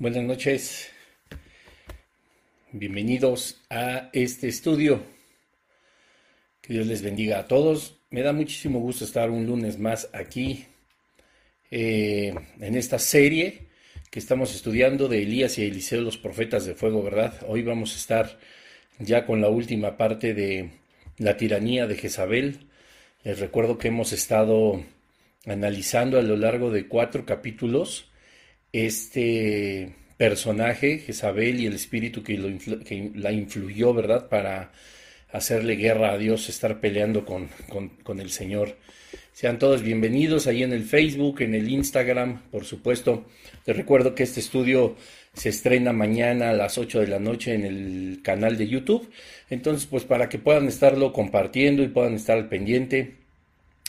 Buenas noches. Bienvenidos a este estudio. Que Dios les bendiga a todos. Me da muchísimo gusto estar un lunes más aquí eh, en esta serie que estamos estudiando de Elías y Eliseo, los profetas de fuego, ¿verdad? Hoy vamos a estar ya con la última parte de la tiranía de Jezabel. Les recuerdo que hemos estado analizando a lo largo de cuatro capítulos este personaje, Jezabel, y el espíritu que, la influyó, ¿verdad? Para hacerle guerra a Dios, estar peleando con, con, el Señor. Sean todos bienvenidos ahí en el Facebook, en el Instagram, por supuesto. Les recuerdo que este estudio se estrena mañana a las 8 de la noche en el canal de YouTube. Entonces, pues para que puedan estarlo compartiendo y puedan estar al pendiente.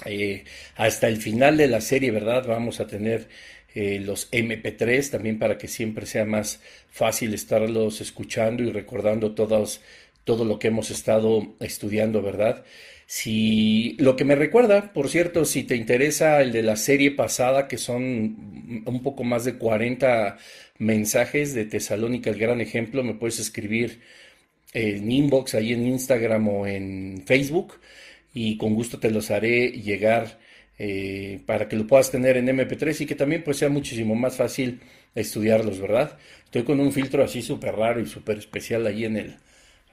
Eh, hasta el final de la serie, ¿verdad? Vamos a tener eh, los MP3 también para que siempre sea más fácil estarlos escuchando y recordando todos, todo lo que hemos estado estudiando, ¿verdad? Si lo que me recuerda, por cierto, si te interesa el de la serie pasada, que son un poco más de 40 mensajes de Tesalónica, el gran ejemplo, me puedes escribir en inbox ahí en Instagram o en Facebook y con gusto te los haré llegar eh, para que lo puedas tener en MP3 y que también pues sea muchísimo más fácil estudiarlos, ¿verdad? Estoy con un filtro así súper raro y súper especial ahí en el,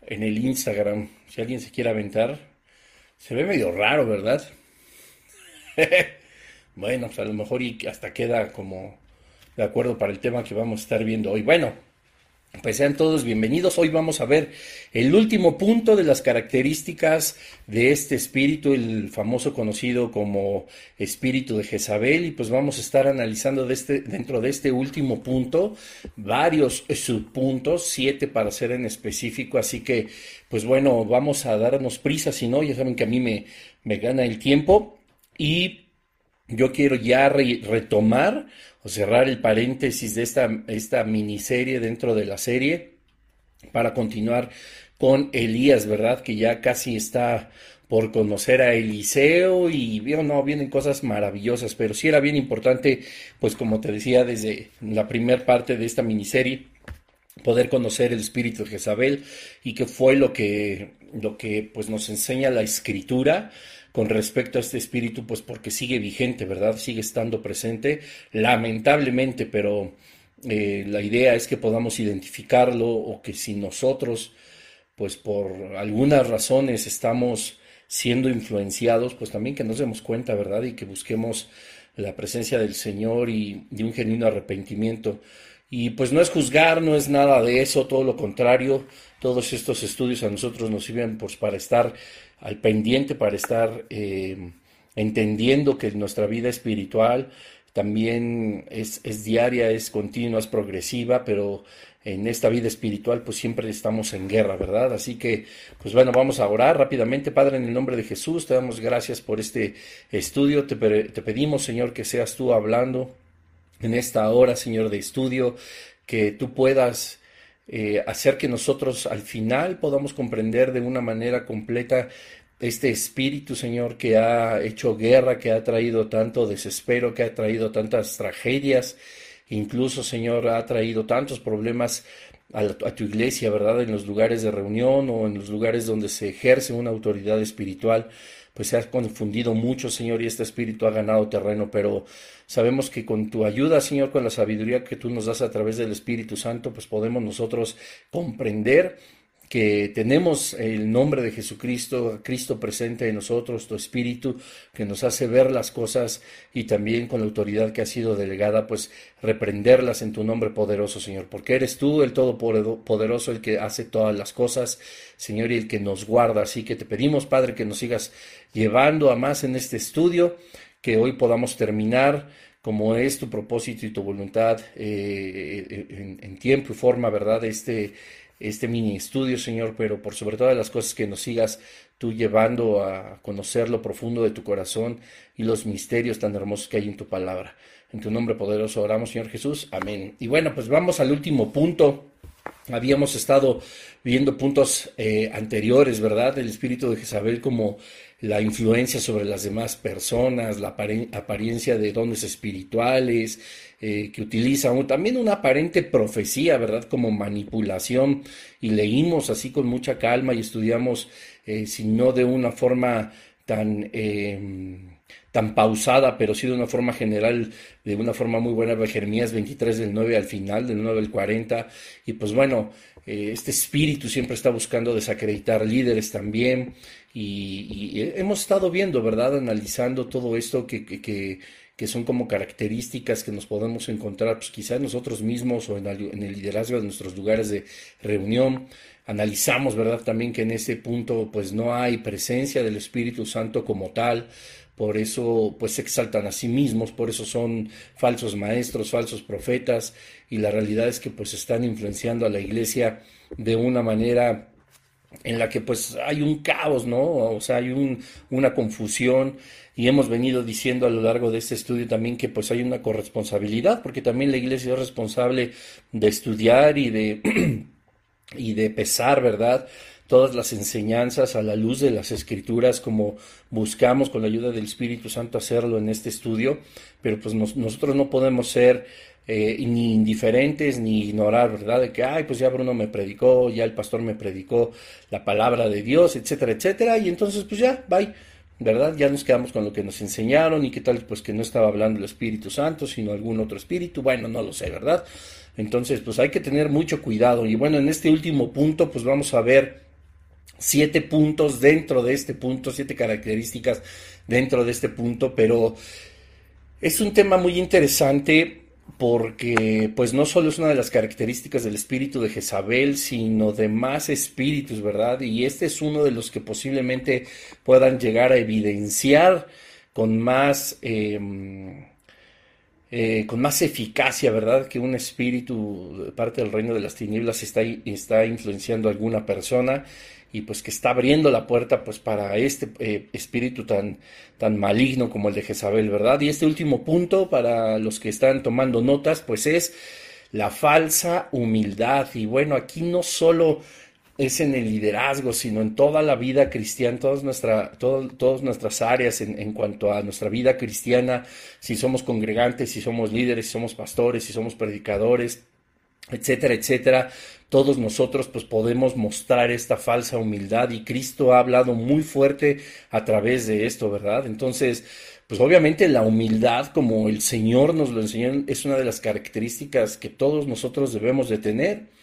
en el Instagram. Si alguien se quiere aventar, se ve medio raro, ¿verdad? bueno, pues a lo mejor y hasta queda como de acuerdo para el tema que vamos a estar viendo hoy. Bueno, pues sean todos bienvenidos. Hoy vamos a ver el último punto de las características de este espíritu, el famoso conocido como espíritu de Jezabel, y pues vamos a estar analizando este, dentro de este último punto varios subpuntos, siete para ser en específico, así que pues bueno, vamos a darnos prisa, si no, ya saben que a mí me, me gana el tiempo. Y yo quiero ya retomar o cerrar el paréntesis de esta, esta miniserie dentro de la serie para continuar con Elías, ¿verdad? Que ya casi está por conocer a Eliseo y no, vienen cosas maravillosas, pero sí era bien importante, pues como te decía desde la primera parte de esta miniserie, poder conocer el espíritu de Jezabel y qué fue lo que, lo que pues nos enseña la escritura con respecto a este espíritu, pues porque sigue vigente, ¿verdad? Sigue estando presente, lamentablemente, pero eh, la idea es que podamos identificarlo o que si nosotros, pues por algunas razones estamos siendo influenciados, pues también que nos demos cuenta, ¿verdad? Y que busquemos la presencia del Señor y, y un genuino arrepentimiento. Y pues no es juzgar, no es nada de eso, todo lo contrario, todos estos estudios a nosotros nos sirven pues para estar al pendiente para estar eh, entendiendo que nuestra vida espiritual también es, es, diaria, es continua, es progresiva, pero en esta vida espiritual pues siempre estamos en guerra, ¿verdad? Así que pues bueno, vamos a orar rápidamente, Padre, en el nombre de Jesús, te damos gracias por este estudio, te, te pedimos, Señor, que seas tú hablando en esta hora, Señor, de estudio, que tú puedas eh, hacer que nosotros al final podamos comprender de una manera completa este espíritu, Señor, que ha hecho guerra, que ha traído tanto desespero, que ha traído tantas tragedias, incluso, Señor, ha traído tantos problemas a, a, tu iglesia, ¿verdad? En los lugares de reunión o en los lugares donde se ejerce una autoridad espiritual pues se ha confundido mucho, Señor, y este espíritu ha ganado terreno, pero sabemos que con tu ayuda, Señor, con la sabiduría que tú nos das a través del Espíritu Santo, pues podemos nosotros comprender que tenemos el nombre de Jesucristo, Cristo presente en nosotros, tu Espíritu que nos hace ver las cosas y también con la autoridad que ha sido delegada, pues reprenderlas en tu nombre poderoso, Señor, porque eres tú el Todopoderoso, el que hace todas las cosas, Señor, y el que nos guarda. Así que te pedimos, Padre, que nos sigas llevando a más en este estudio, que hoy podamos terminar como es tu propósito y tu voluntad eh, en, en tiempo y forma, ¿verdad? Este este mini estudio, Señor, pero por sobre todas las cosas que nos sigas tú llevando a conocer lo profundo de tu corazón y los misterios tan hermosos que hay en tu palabra. En tu nombre poderoso oramos, Señor Jesús. Amén. Y bueno, pues vamos al último punto. Habíamos estado viendo puntos eh, anteriores, ¿verdad? Del espíritu de Jezabel como la influencia sobre las demás personas, la apariencia de dones espirituales, eh, que utiliza también una aparente profecía, ¿verdad? Como manipulación, y leímos así con mucha calma y estudiamos, eh, si no de una forma tan... Em, tan pausada, pero sí de una forma general, de una forma muy buena, Jeremías 23 del 9 al final, del 9 al 40, y pues bueno, eh, este espíritu siempre está buscando desacreditar líderes también, y, hemos estado viendo, ¿verdad? Analizando todo esto que, que, que, son como características que nos podemos encontrar, pues quizás nosotros mismos o en el liderazgo de nuestros lugares de reunión. Analizamos, ¿verdad? También que en ese punto pues no hay presencia del Espíritu Santo como tal, por eso pues se exaltan a sí mismos, por eso son falsos maestros, falsos profetas, y la realidad es que pues están influenciando a la iglesia de una manera en la que pues hay un caos, ¿no? O sea, hay un, una confusión y hemos venido diciendo a lo largo de este estudio también que pues hay una corresponsabilidad, porque también la iglesia es responsable de estudiar y de, y de pesar, ¿verdad? todas las enseñanzas a la luz de las escrituras como buscamos con la ayuda del Espíritu Santo hacerlo en este estudio, pero pues nosotros no podemos ser eh, ni indiferentes ni ignorar, ¿verdad? De que, ay, pues ya Bruno me predicó, ya el pastor me predicó la palabra de Dios, etcétera, etcétera, y entonces pues ya, bye. ¿verdad? Ya nos quedamos con lo que nos enseñaron y qué tal, pues que no estaba hablando el Espíritu Santo, sino algún otro espíritu, bueno, no lo sé, ¿verdad? Entonces, pues hay que tener mucho cuidado. Y bueno, en este último punto, pues vamos a ver siete puntos dentro de este punto, siete características dentro de este punto, pero es un tema muy interesante porque pues no solo es una de las características del espíritu de Jezabel, sino de más espíritus, ¿verdad? Y este es uno de los que posiblemente puedan llegar a evidenciar con más... Em, eh, con más eficacia, ¿verdad? Que un espíritu, parte del reino de las tinieblas, está, está influenciando a alguna persona y pues que está abriendo la puerta pues para este eh, espíritu tan, tan maligno como el de Jezabel, ¿verdad? Y este último punto para los que están tomando notas pues es la falsa humildad y bueno, aquí no solo es en el liderazgo, sino en toda la vida cristiana, todas, nuestra, todas nuestras áreas en, en, cuanto a nuestra vida cristiana, si somos congregantes, si somos líderes, si somos pastores, si somos predicadores, etcétera, etcétera, todos nosotros pues podemos mostrar esta falsa humildad y Cristo ha hablado muy fuerte a través de esto, ¿verdad? Entonces, pues obviamente la humildad, como el Señor nos lo enseñó, es una de las características que todos nosotros debemos de tener.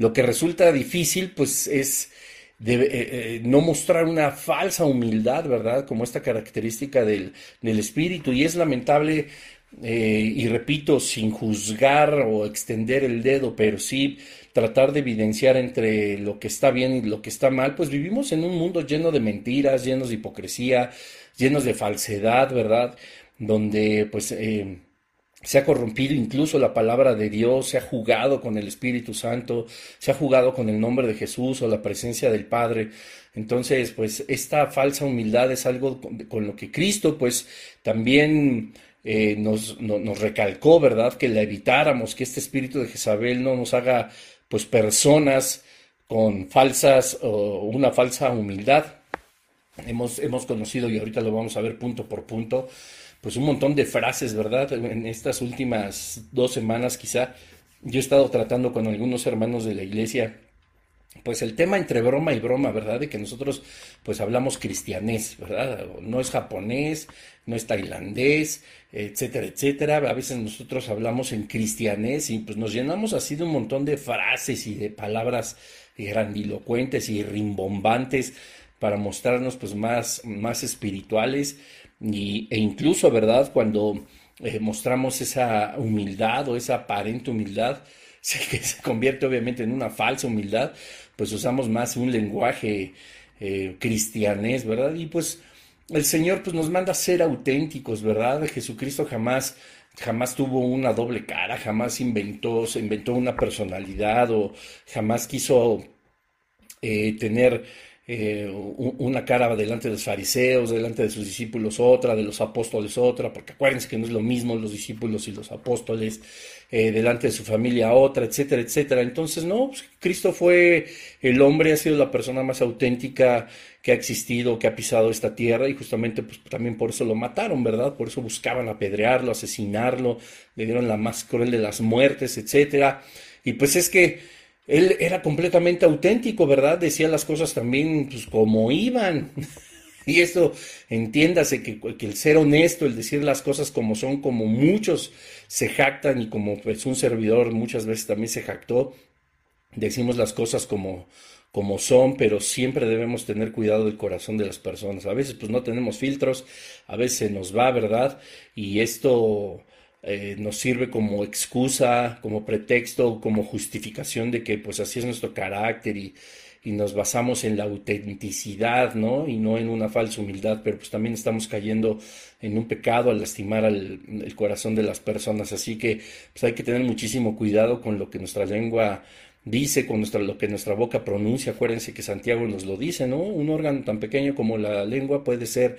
Lo que resulta difícil, pues es eh, eh, no mostrar una falsa humildad, ¿verdad? Como esta característica del, del espíritu. Y es lamentable eh, y repito, sin juzgar o extender el dedo, pero sí tratar de evidenciar entre lo que está bien y lo que está mal, pues vivimos en un mundo lleno de mentiras, llenos de hipocresía, llenos de falsedad, ¿verdad? Donde pues eh, se ha corrompido incluso la palabra de Dios, se ha jugado con el Espíritu Santo, se ha jugado con el nombre de Jesús o la presencia del Padre. Entonces, pues esta falsa humildad es algo con lo que Cristo pues también eh, nos, nos, recalcó, ¿verdad? Que la evitáramos, que este espíritu de Jezabel no nos haga, pues, personas con falsas o una falsa humildad. Hemos, hemos conocido, y ahorita lo vamos a ver punto por punto, pues un montón de frases, ¿verdad? En estas últimas dos semanas quizá, yo he estado tratando con algunos hermanos de la iglesia pues el tema entre broma y broma, ¿verdad? De que nosotros pues hablamos cristianés, ¿verdad? No es japonés, no es tailandés, etcétera, etcétera. A veces nosotros hablamos en cristianés y pues nos llenamos así de un montón de frases y de palabras grandilocuentes y rimbombantes para mostrarnos pues más, más espirituales y, e incluso, ¿verdad? Cuando eh, mostramos esa humildad o esa aparente humildad, que se convierte obviamente en una falsa humildad, pues usamos más un lenguaje eh, cristianés, ¿verdad? Y pues el Señor pues nos manda a ser auténticos, ¿verdad? Jesucristo jamás jamás tuvo una doble cara, jamás inventó, se inventó una personalidad o jamás quiso eh, tener eh, una cara delante de los fariseos, delante de sus discípulos otra, de los apóstoles otra, porque acuérdense que no es lo mismo los discípulos y los apóstoles, eh, delante de su familia otra, etcétera, etcétera. Entonces, no, pues, Cristo fue el hombre, ha sido la persona más auténtica que ha existido, que ha pisado esta tierra y justamente pues también por eso lo mataron, ¿verdad? Por eso buscaban apedrearlo, asesinarlo, le dieron la más cruel de las muertes, etcétera. Y pues es que él era completamente auténtico, ¿verdad? Decía las cosas también pues, como iban. y esto, entiéndase que, el ser honesto, el decir las cosas como son, como muchos se jactan y como pues, un servidor muchas veces también se jactó, decimos las cosas como, como son, pero siempre debemos tener cuidado del corazón de las personas. A veces pues no tenemos filtros, a veces se nos va, ¿verdad? Y esto eh, nos sirve como excusa, como pretexto, como justificación de que pues así es nuestro carácter y, nos basamos en la autenticidad, ¿no? Y no en una falsa humildad, pero pues también estamos cayendo en un pecado al lastimar al, el corazón de las personas. Así que pues hay que tener muchísimo cuidado con lo que nuestra lengua dice, con nuestra, lo que nuestra boca pronuncia. Acuérdense que Santiago nos lo dice, ¿no? Un órgano tan pequeño como la lengua puede ser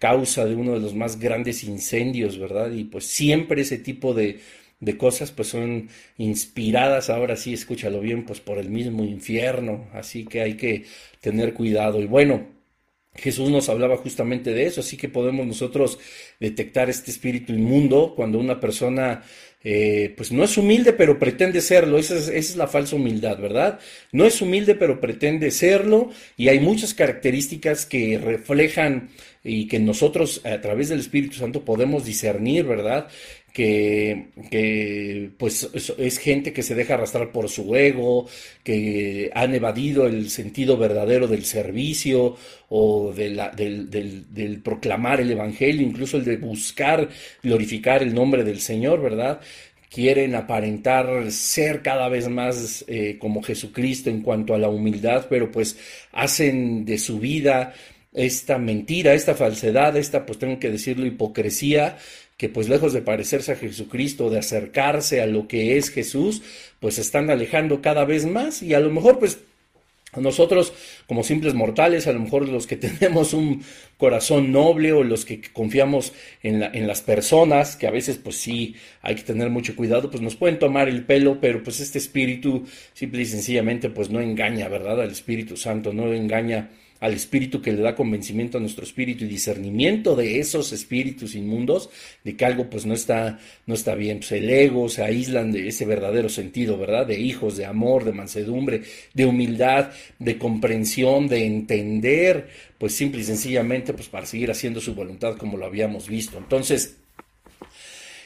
causa de uno de los más grandes incendios, ¿verdad? Y pues siempre ese tipo de, de cosas pues son inspiradas, ahora sí, escúchalo bien, pues por el mismo infierno, así que hay que tener cuidado. Y bueno, Jesús nos hablaba justamente de eso, así que podemos nosotros detectar este espíritu inmundo cuando una persona eh, pues no es humilde pero pretende serlo, es, esa es, la falsa humildad, ¿verdad? No es humilde pero pretende serlo y hay muchas características que reflejan y que nosotros a través del Espíritu Santo podemos discernir, ¿verdad? Que, pues es gente que se deja arrastrar por su ego, que han evadido el sentido verdadero del servicio o de la, del, del, del, proclamar el Evangelio, incluso el de buscar glorificar el nombre del Señor, ¿verdad? Quieren aparentar ser cada vez más eh, como Jesucristo en cuanto a la humildad, pero pues hacen de su vida esta mentira, esta falsedad, esta, pues tengo que decirlo, hipocresía, que pues lejos de parecerse a Jesucristo, de acercarse a lo que es Jesús, pues se están alejando cada vez más y a lo mejor pues nosotros como simples mortales, a lo mejor los que tenemos un corazón noble o los que confiamos en, en, las personas, que a veces pues sí hay que tener mucho cuidado, pues nos pueden tomar el pelo, pero pues este espíritu simple y sencillamente pues no engaña, ¿verdad? Al Espíritu Santo, no engaña al espíritu que le da convencimiento a nuestro espíritu y discernimiento de esos espíritus inmundos, de que algo pues no está, no está bien. Pues el ego se aíslan de ese verdadero sentido, ¿verdad? De hijos, de amor, de mansedumbre, de humildad, de comprensión, de entender, pues simple y sencillamente pues para seguir haciendo su voluntad como lo habíamos visto. Entonces,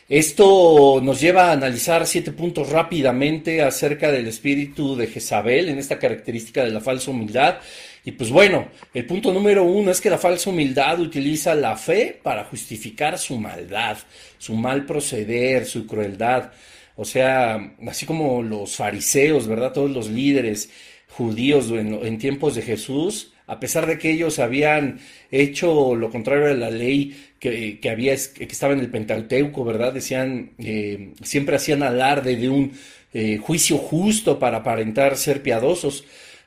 esto nos lleva a analizar siete puntos rápidamente acerca del espíritu de Jezabel en esta característica de la falsa humildad. Y pues bueno, el punto número uno es que la falsa humildad utiliza la fe para justificar su maldad, su mal proceder, su crueldad. O sea, así como los fariseos, ¿verdad? Todos los líderes judíos en, tiempos de Jesús, a pesar de que ellos habían hecho lo contrario a la ley que, había, que estaba en el Pentateuco, ¿verdad? Decían, eh, siempre hacían alarde de un eh, juicio justo para aparentar ser piadosos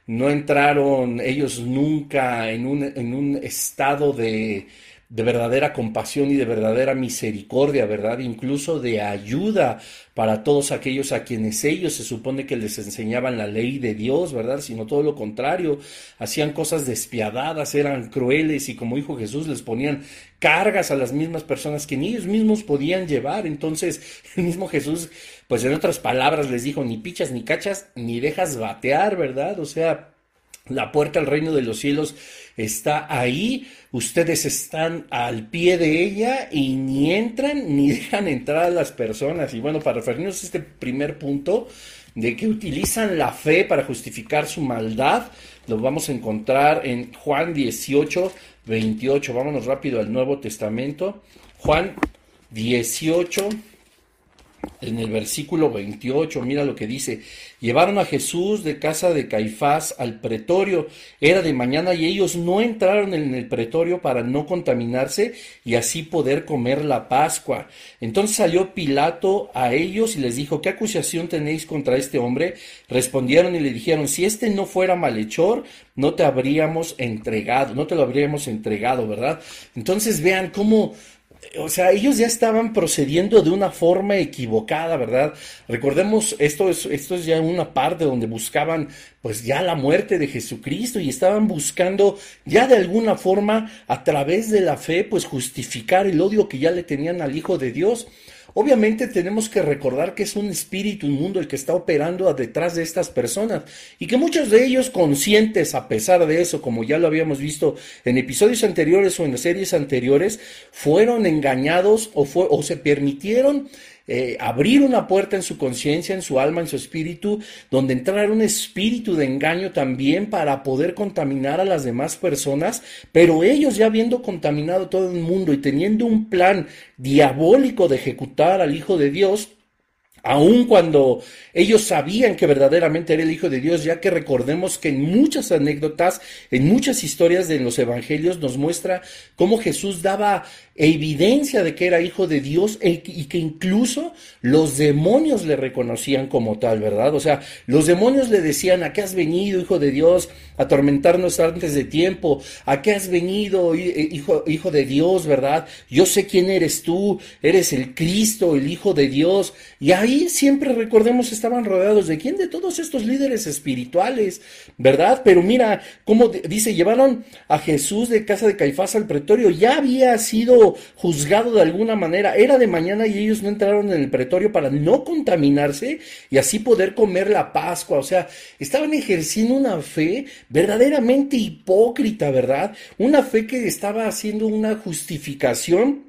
no entraron ellos nunca en un, en un estado de, de verdadera compasión y de verdadera misericordia, ¿verdad? Incluso de ayuda para todos aquellos a quienes ellos se supone que les enseñaban la ley de Dios, ¿verdad? Sino todo lo contrario, hacían cosas despiadadas, eran crueles y como dijo Jesús, les ponían cargas a las mismas personas que ni ellos mismos podían llevar. Entonces, el mismo Jesús pues en otras palabras les dijo, ni pichas ni cachas, ni dejas batear, ¿verdad? O sea, la puerta al reino de los cielos está ahí, ustedes están al pie de ella y ni entran ni dejan entrar a las personas. Y bueno, para referirnos a este primer punto de que utilizan la fe para justificar su maldad, lo vamos a encontrar en Juan 18, 28. Vámonos rápido al Nuevo Testamento. Juan 18, en el versículo 28, mira lo que dice, llevaron a Jesús de casa de Caifás al pretorio, era de mañana y ellos no entraron en el pretorio para no contaminarse y así poder comer la Pascua. Entonces salió Pilato a ellos y les dijo, ¿qué acusación tenéis contra este hombre? Respondieron y le dijeron, si este no fuera malhechor, no te habríamos entregado, no te lo habríamos entregado, ¿verdad? Entonces vean cómo o sea, ellos ya estaban procediendo de una forma equivocada, ¿verdad? Recordemos, esto es, esto es ya una parte donde buscaban pues ya la muerte de Jesucristo y estaban buscando ya de alguna forma a través de la fe pues justificar el odio que ya le tenían al Hijo de Dios. Obviamente tenemos que recordar que es un espíritu inmundo el que está operando detrás de estas personas y que muchos de ellos conscientes a pesar de eso, como ya lo habíamos visto en episodios anteriores o en series anteriores, fueron engañados o, o se permitieron eh, abrir una puerta en su conciencia, en su alma, en su espíritu, donde entrar un espíritu de engaño también para poder contaminar a las demás personas, pero ellos ya habiendo contaminado todo el mundo y teniendo un plan diabólico de ejecutar al Hijo de Dios, aun cuando ellos sabían que verdaderamente era el Hijo de Dios, ya que recordemos que en muchas anécdotas, en muchas historias de los evangelios nos muestra cómo Jesús daba evidencia de que era hijo de Dios y que incluso los demonios le reconocían como tal, ¿verdad? O sea, los demonios le decían, ¿a qué has venido, hijo de Dios, a atormentarnos antes de tiempo? ¿A qué has venido, eh, hijo, hijo de Dios, verdad? Yo sé quién eres tú, eres el Cristo, el Hijo de Dios. Y ahí siempre recordemos, estaban rodeados de quién? De todos estos líderes espirituales, ¿verdad? Pero mira, como dice, llevaron a Jesús de casa de Caifás al pretorio, ya había sido juzgado de alguna manera. Era de mañana y ellos no entraron en el pretorio para no contaminarse y así poder comer la Pascua. O sea, estaban ejerciendo una fe verdaderamente hipócrita, ¿verdad? Una fe que estaba haciendo una justificación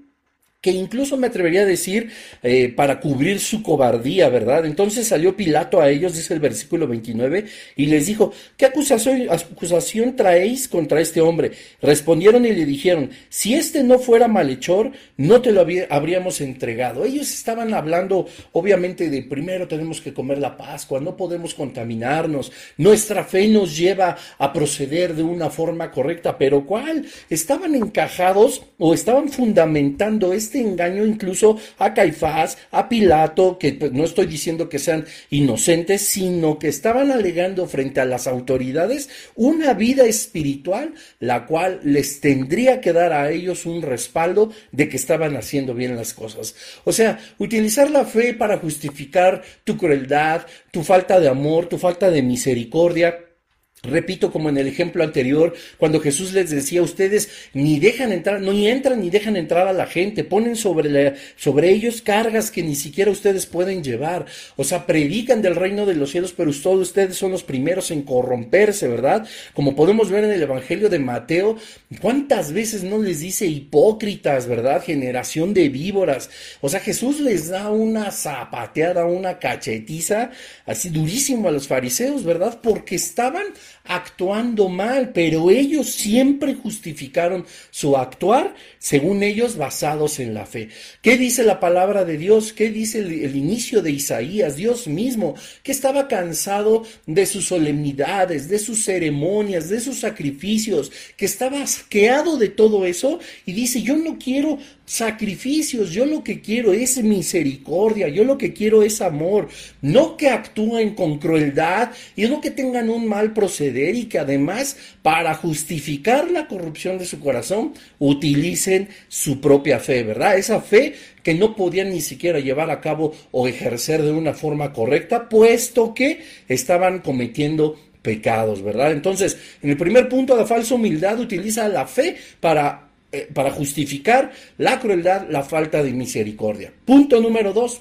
que incluso me atrevería a decir eh, para cubrir su cobardía, ¿verdad? Entonces salió Pilato a ellos, dice el versículo 29, y les dijo, ¿qué acusación, traéis contra este hombre? Respondieron y le dijeron, si este no fuera malhechor, no te lo habríamos entregado. Ellos estaban hablando, obviamente, de primero tenemos que comer la Pascua, no podemos contaminarnos, nuestra fe nos lleva a proceder de una forma correcta, pero ¿cuál? Estaban encajados o estaban fundamentando este engaño incluso a Caifás, a Pilato, que pues, no estoy diciendo que sean inocentes, sino que estaban alegando frente a las autoridades una vida espiritual, la cual les tendría que dar a ellos un respaldo de que estaban haciendo bien las cosas. O sea, utilizar la fe para justificar tu crueldad, tu falta de amor, tu falta de misericordia, Repito, como en el ejemplo anterior, cuando Jesús les decía, ustedes ni dejan entrar, no ni entran ni dejan entrar a la gente, ponen sobre, sobre ellos cargas que ni siquiera ustedes pueden llevar. O sea, predican del reino de los cielos, pero todos ustedes son los primeros en corromperse, ¿verdad? Como podemos ver en el Evangelio de Mateo, ¿cuántas veces no les dice hipócritas, ¿verdad? Generación de víboras. O sea, Jesús les da una zapateada, una cachetiza, así durísimo a los fariseos, ¿verdad? Porque estaban actuando mal, pero ellos siempre justificaron su actuar, según ellos, basados en la fe. ¿Qué dice la palabra de Dios? ¿Qué dice el, inicio de Isaías? Dios mismo, que estaba cansado de sus solemnidades, de sus ceremonias, de sus sacrificios, que estaba asqueado de todo eso y dice, yo no quiero sacrificios, yo lo que quiero es misericordia, yo lo que quiero es amor, no que actúen con crueldad y no que tengan un mal proceder y que además para justificar la corrupción de su corazón utilicen su propia fe, ¿verdad? Esa fe que no podían ni siquiera llevar a cabo o ejercer de una forma correcta, puesto que estaban cometiendo pecados, ¿verdad? Entonces, en el primer punto, la falsa humildad utiliza la fe para eh, para justificar la crueldad, la falta de misericordia. Punto número dos.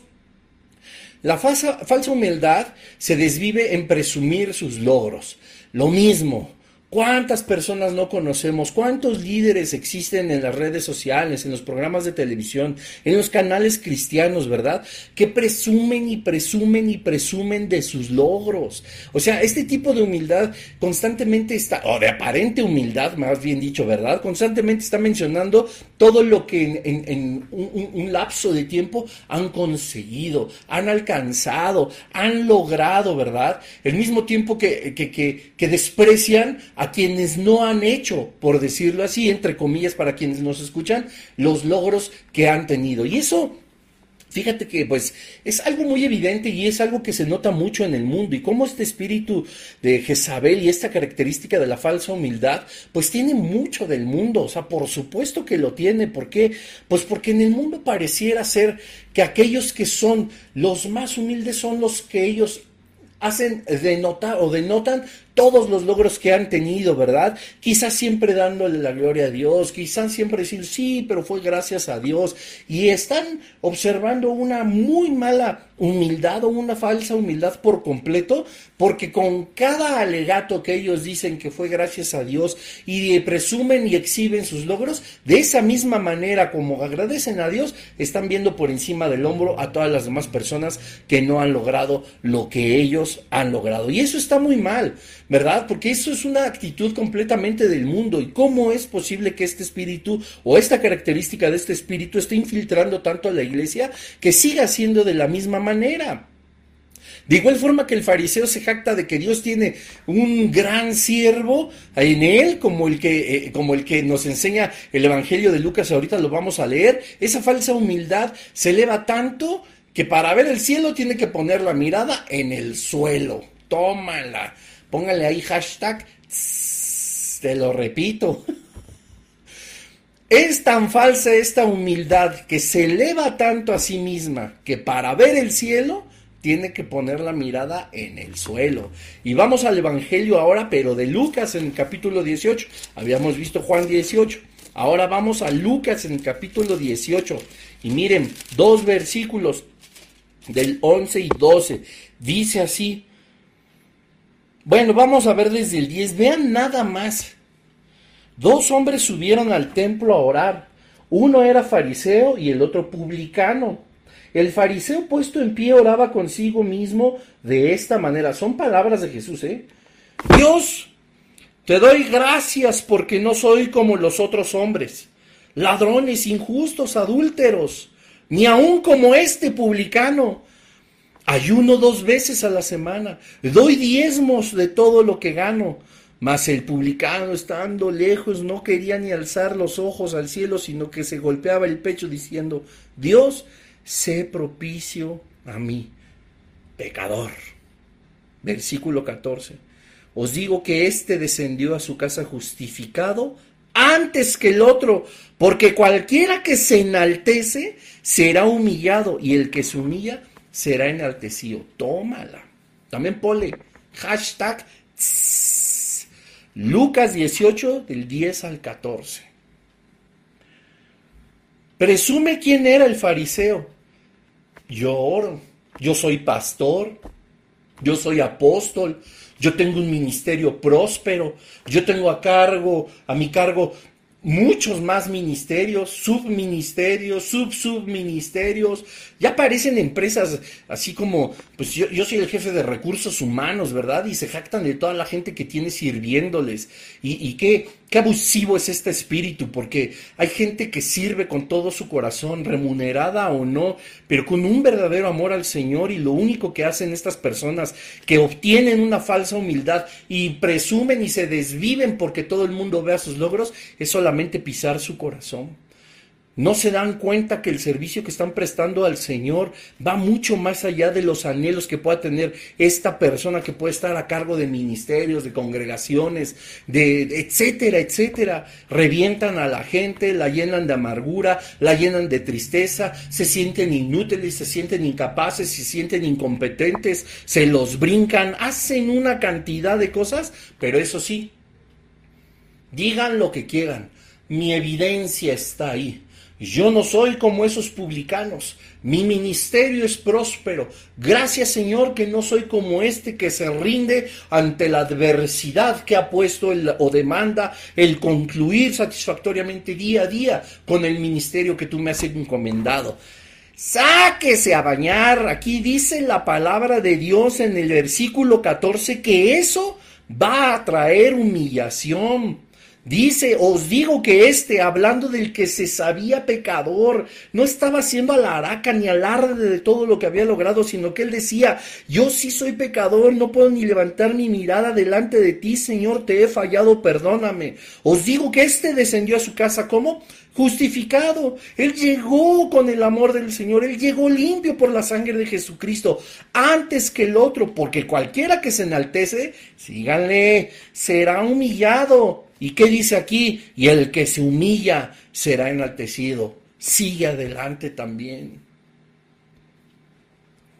La falsa, falsa humildad se desvive en presumir sus logros. Lo mismo, ¿Cuántas personas no conocemos? ¿Cuántos líderes existen en las redes sociales, en los programas de televisión, en los canales cristianos, verdad? Que presumen y presumen y presumen de sus logros. O sea, este tipo de humildad constantemente está, o de aparente humildad, más bien dicho, ¿verdad? Constantemente está mencionando todo lo que en, un, lapso de tiempo han conseguido, han alcanzado, han logrado, ¿verdad? El mismo tiempo que, que, que desprecian a quienes no han hecho, por decirlo así, entre comillas, para quienes nos escuchan, los logros que han tenido. Y eso Fíjate que pues es algo muy evidente y es algo que se nota mucho en el mundo. Y cómo este espíritu de Jezabel y esta característica de la falsa humildad pues tiene mucho del mundo, o sea, por supuesto que lo tiene, ¿por qué? Pues porque en el mundo pareciera ser que aquellos que son los más humildes son los que ellos hacen denotar o denotan todos los logros que han tenido, ¿verdad? Quizás siempre dándole la gloria a Dios, quizás siempre decir, sí, pero fue gracias a Dios. Y están observando una muy mala humildad o una falsa humildad por completo, porque con cada alegato que ellos dicen que fue gracias a Dios y presumen y exhiben sus logros, de esa misma manera como agradecen a Dios, están viendo por encima del hombro a todas las demás personas que no han logrado lo que ellos han logrado. Y eso está muy mal. ¿Verdad? Porque eso es una actitud completamente del mundo. ¿Y cómo es posible que este espíritu o esta característica de este espíritu esté infiltrando tanto a la iglesia que siga siendo de la misma manera? De igual forma que el fariseo se jacta de que Dios tiene un gran siervo en él, como el que, eh, como el que nos enseña el Evangelio de Lucas, ahorita lo vamos a leer, esa falsa humildad se eleva tanto que para ver el cielo tiene que poner la mirada en el suelo. Tómala. Póngale ahí hashtag, te lo repito. Es tan falsa esta humildad que se eleva tanto a sí misma que para ver el cielo tiene que poner la mirada en el suelo. Y vamos al Evangelio ahora, pero de Lucas en el capítulo 18. Habíamos visto Juan 18. Ahora vamos a Lucas en el capítulo 18. Y miren, dos versículos del 11 y 12. Dice así, bueno, vamos a ver desde el 10. Vean nada más. Dos hombres subieron al templo a orar. Uno era fariseo y el otro publicano. El fariseo puesto en pie oraba consigo mismo de esta manera. Son palabras de Jesús, ¿eh? Dios, te doy gracias porque no soy como los otros hombres, ladrones, injustos, adúlteros, ni aun como este publicano. Ayuno dos veces a la semana, doy diezmos de todo lo que gano. Mas el publicano, estando lejos, no quería ni alzar los ojos al cielo, sino que se golpeaba el pecho diciendo, Dios, sé propicio a mí, pecador. Versículo 14. Os digo que éste descendió a su casa justificado antes que el otro, porque cualquiera que se enaltece será humillado, y el que se humilla será enaltecido. Tómala. También ponle hashtag Lucas 18 del 10 al 14. Presume quién era el fariseo. Yo oro, yo soy pastor, yo soy apóstol, yo tengo un ministerio próspero, yo tengo a cargo, a mi cargo muchos más ministerios, subministerios, sub-subministerios. Ya aparecen empresas así como, pues yo, yo, soy el jefe de recursos humanos, ¿verdad? Y se jactan de toda la gente que tiene sirviéndoles. Y, y qué, Qué abusivo es este espíritu, porque hay gente que sirve con todo su corazón, remunerada o no, pero con un verdadero amor al Señor y lo único que hacen estas personas que obtienen una falsa humildad y presumen y se desviven porque todo el mundo vea sus logros es solamente pisar su corazón. No se dan cuenta que el servicio que están prestando al Señor va mucho más allá de los anhelos que pueda tener esta persona que puede estar a cargo de ministerios, de congregaciones, de etcétera, etcétera. Revientan a la gente, la llenan de amargura, la llenan de tristeza, se sienten inútiles, se sienten incapaces, se sienten incompetentes, se los brincan, hacen una cantidad de cosas, pero eso sí, digan lo que quieran, mi evidencia está ahí yo no soy como esos publicanos. Mi ministerio es próspero. Gracias Señor que no soy como este que se rinde ante la adversidad que ha puesto o demanda el concluir satisfactoriamente día a día con el ministerio que tú me has encomendado. Sáquese a bañar. Aquí dice la palabra de Dios en el versículo 14 que eso va a traer humillación. Dice, os digo que este, hablando del que se sabía pecador, no estaba haciendo alaraca ni alarde de todo lo que había logrado, sino que él decía, yo sí soy pecador, no puedo ni levantar mi mirada delante de ti, Señor, te he fallado, perdóname. Os digo que este descendió a su casa, ¿cómo? Justificado. Él llegó con el amor del Señor, él llegó limpio por la sangre de Jesucristo, antes que el otro, porque cualquiera que se enaltece, síganle, será humillado ¿Y qué dice aquí? Y el que se humilla será enaltecido. Sigue adelante también.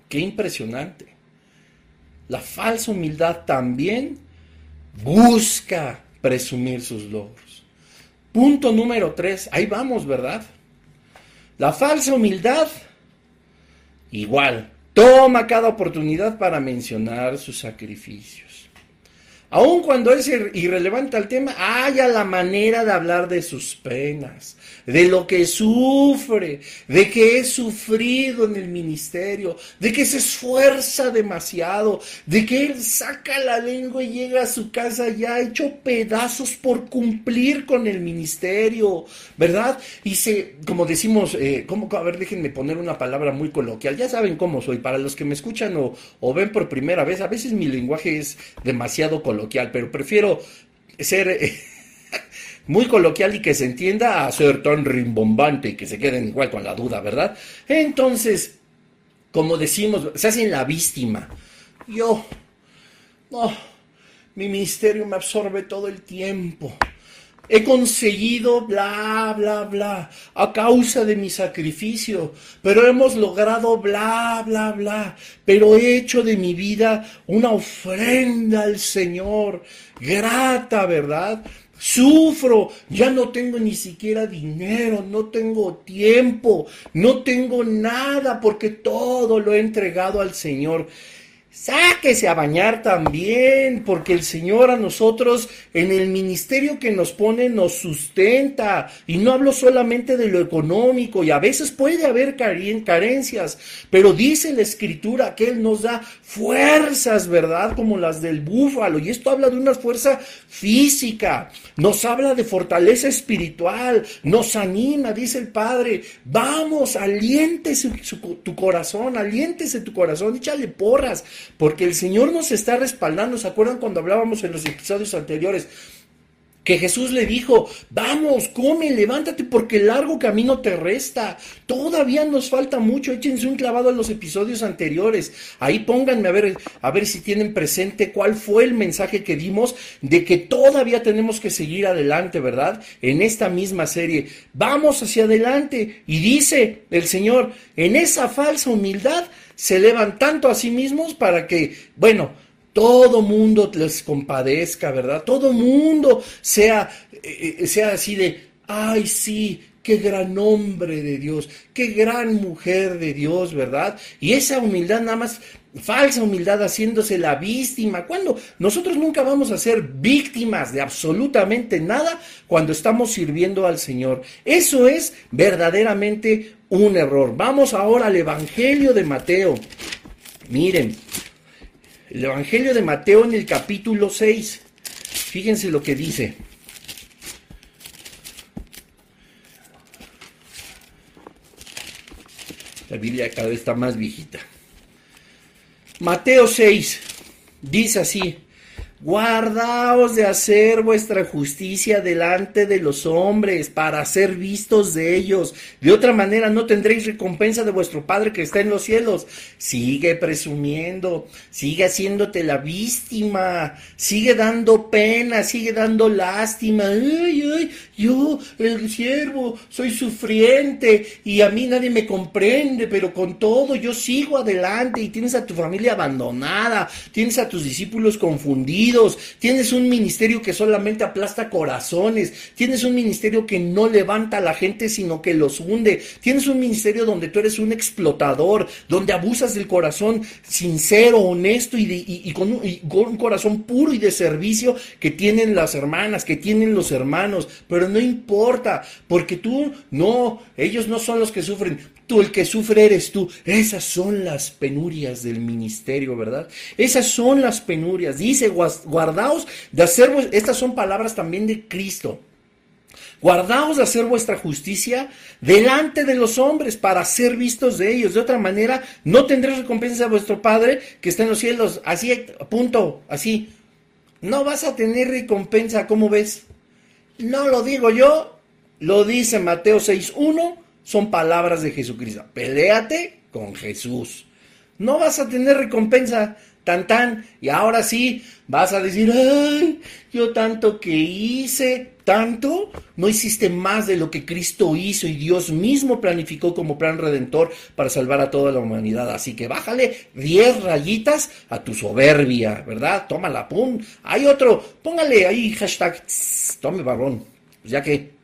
Qué impresionante. La falsa humildad también busca presumir sus logros. Punto número tres. Ahí vamos, ¿verdad? La falsa humildad, igual, toma cada oportunidad para mencionar sus sacrificios. Aun cuando es irrelevante al tema, haya la manera de hablar de sus penas, de lo que sufre, de que es sufrido en el ministerio, de que se esfuerza demasiado, de que él saca la lengua y llega a su casa ya hecho pedazos por cumplir con el ministerio, ¿verdad? Y se, como decimos, eh, como, a ver, déjenme poner una palabra muy coloquial, ya saben cómo soy, para los que me escuchan o, o ven por primera vez, a veces mi lenguaje es demasiado coloquial coloquial, pero prefiero ser eh, muy coloquial y que se entienda a ser tan rimbombante y que se queden igual con la duda, ¿verdad? Entonces, como decimos, se hacen la víctima. Yo, no, mi ministerio me absorbe todo el tiempo. He conseguido bla, bla, bla, a causa de mi sacrificio, pero hemos logrado bla, bla, bla, pero he hecho de mi vida una ofrenda al Señor, grata, ¿verdad? Sufro, ya no tengo ni siquiera dinero, no tengo tiempo, no tengo nada porque todo lo he entregado al Señor. Sáquese a bañar también, porque el Señor a nosotros en el ministerio que nos pone nos sustenta. Y no hablo solamente de lo económico, y a veces puede haber carencias, pero dice la Escritura que Él nos da fuerzas, ¿verdad? Como las del búfalo. Y esto habla de una fuerza física, nos habla de fortaleza espiritual, nos anima, dice el Padre. Vamos, aliéntese tu corazón, aliéntese tu corazón, échale porras porque el Señor nos está respaldando. ¿Se acuerdan cuando hablábamos en los episodios anteriores? Que Jesús le dijo, vamos, come, levántate, porque el largo camino te resta. Todavía nos falta mucho. Échense un clavado a los episodios anteriores. Ahí pónganme a ver, a ver si tienen presente cuál fue el mensaje que dimos de que todavía tenemos que seguir adelante, ¿verdad? En esta misma serie. Vamos hacia adelante. Y dice el Señor, en esa falsa humildad se elevan tanto a sí mismos para que, bueno, todo mundo les compadezca, ¿verdad? Todo mundo sea, eh, eh, sea así de, ay, sí, qué gran hombre de Dios, qué gran mujer de Dios, ¿verdad? Y esa humildad nada más, falsa humildad haciéndose la víctima, cuando nosotros nunca vamos a ser víctimas de absolutamente nada cuando estamos sirviendo al Señor. Eso es verdaderamente un error. Vamos ahora al Evangelio de Mateo. Miren, el Evangelio de Mateo en el capítulo 6. Fíjense lo que dice. La Biblia cada vez está más viejita. Mateo 6 dice así, Guardaos de hacer vuestra justicia delante de los hombres para ser vistos de ellos. De otra manera no tendréis recompensa de vuestro Padre que está en los cielos. Sigue presumiendo, sigue haciéndote la víctima, sigue dando pena, sigue dando lástima. Ay, ay, yo, el siervo, soy sufriente y a mí nadie me comprende, pero con todo yo sigo adelante y tienes a tu familia abandonada, tienes a tus discípulos confundidos tienes un ministerio que solamente aplasta corazones, tienes un ministerio que no levanta a la gente sino que los hunde, tienes un ministerio donde tú eres un explotador, donde abusas del corazón sincero, honesto y, con, un, corazón puro y de servicio que tienen las hermanas, que tienen los hermanos, pero no importa, porque tú no, ellos no son los que sufren, tú el que sufre eres tú. Esas son las penurias del ministerio, ¿verdad? Esas son las penurias. Dice, guardaos de hacer, estas son palabras también de Cristo. Guardaos de hacer vuestra justicia delante de los hombres para ser vistos de ellos. De otra manera, no tendréis recompensa a vuestro Padre que está en los cielos. Así, punto, así. No vas a tener recompensa, ¿cómo ves? No lo digo yo, lo dice Mateo 6.1, son palabras de Jesucristo. Peléate con Jesús. No vas a tener recompensa tan tan. Y ahora sí, vas a decir, ay, yo tanto que hice, tanto, no hiciste más de lo que Cristo hizo y Dios mismo planificó como plan redentor para salvar a toda la humanidad. Así que bájale 10 rayitas a tu soberbia, ¿verdad? Tómala, pum. Hay otro, póngale ahí hashtag, tome varón, pues ya que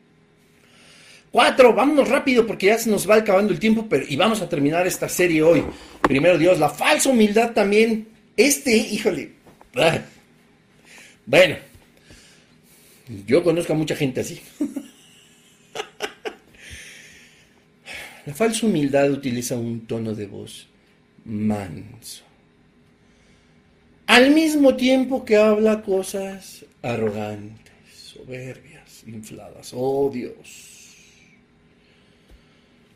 Cuatro, vámonos rápido porque ya se nos va acabando el tiempo pero, y vamos a terminar esta serie hoy. Primero Dios, la falsa humildad también. Este, híjole. Bueno, yo conozco a mucha gente así. La falsa humildad utiliza un tono de voz manso. Al mismo tiempo que habla cosas arrogantes, soberbias, infladas. Oh Dios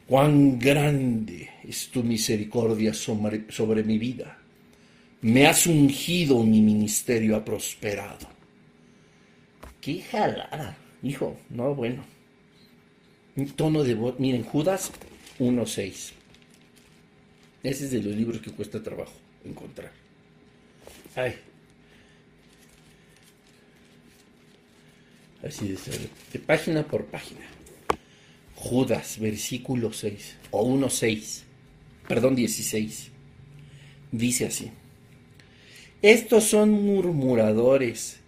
cuán grande es tu misericordia sobre, mi vida. Me has ungido, mi ministerio ha prosperado. Qué jalada, hijo, no, bueno. Un tono de voz, miren, Judas 1.6. Ese es de los libros que cuesta trabajo encontrar. Ay. Así de, de página por página. Judas, versículo 6, o 1.6, perdón, 16, dice así, estos son murmuradores,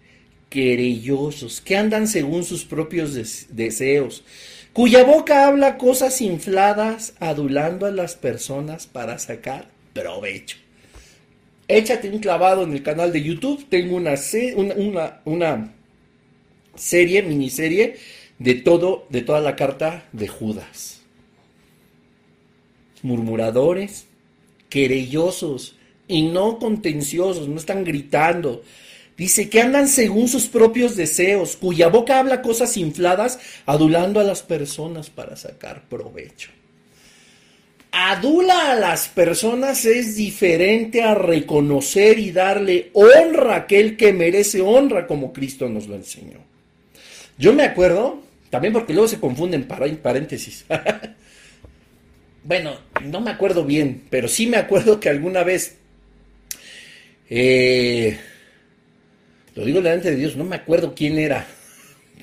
querellosos, que andan según sus propios deseos, cuya boca habla cosas infladas, adulando a las personas para sacar provecho. Échate un clavado en el canal de YouTube, tengo una, serie, miniserie, de todo, de toda la carta de Judas. Murmuradores, querellosos y no contenciosos, no están gritando. Dice que andan según sus propios deseos, cuya boca habla cosas infladas, adulando a las personas para sacar provecho. Adula a las personas es diferente a reconocer y darle honra a aquel que merece honra como Cristo nos lo enseñó. Yo me acuerdo también porque luego se confunden paréntesis. bueno, no me acuerdo bien, pero sí me acuerdo que alguna vez, eh, lo digo delante de Dios, no me acuerdo quién era,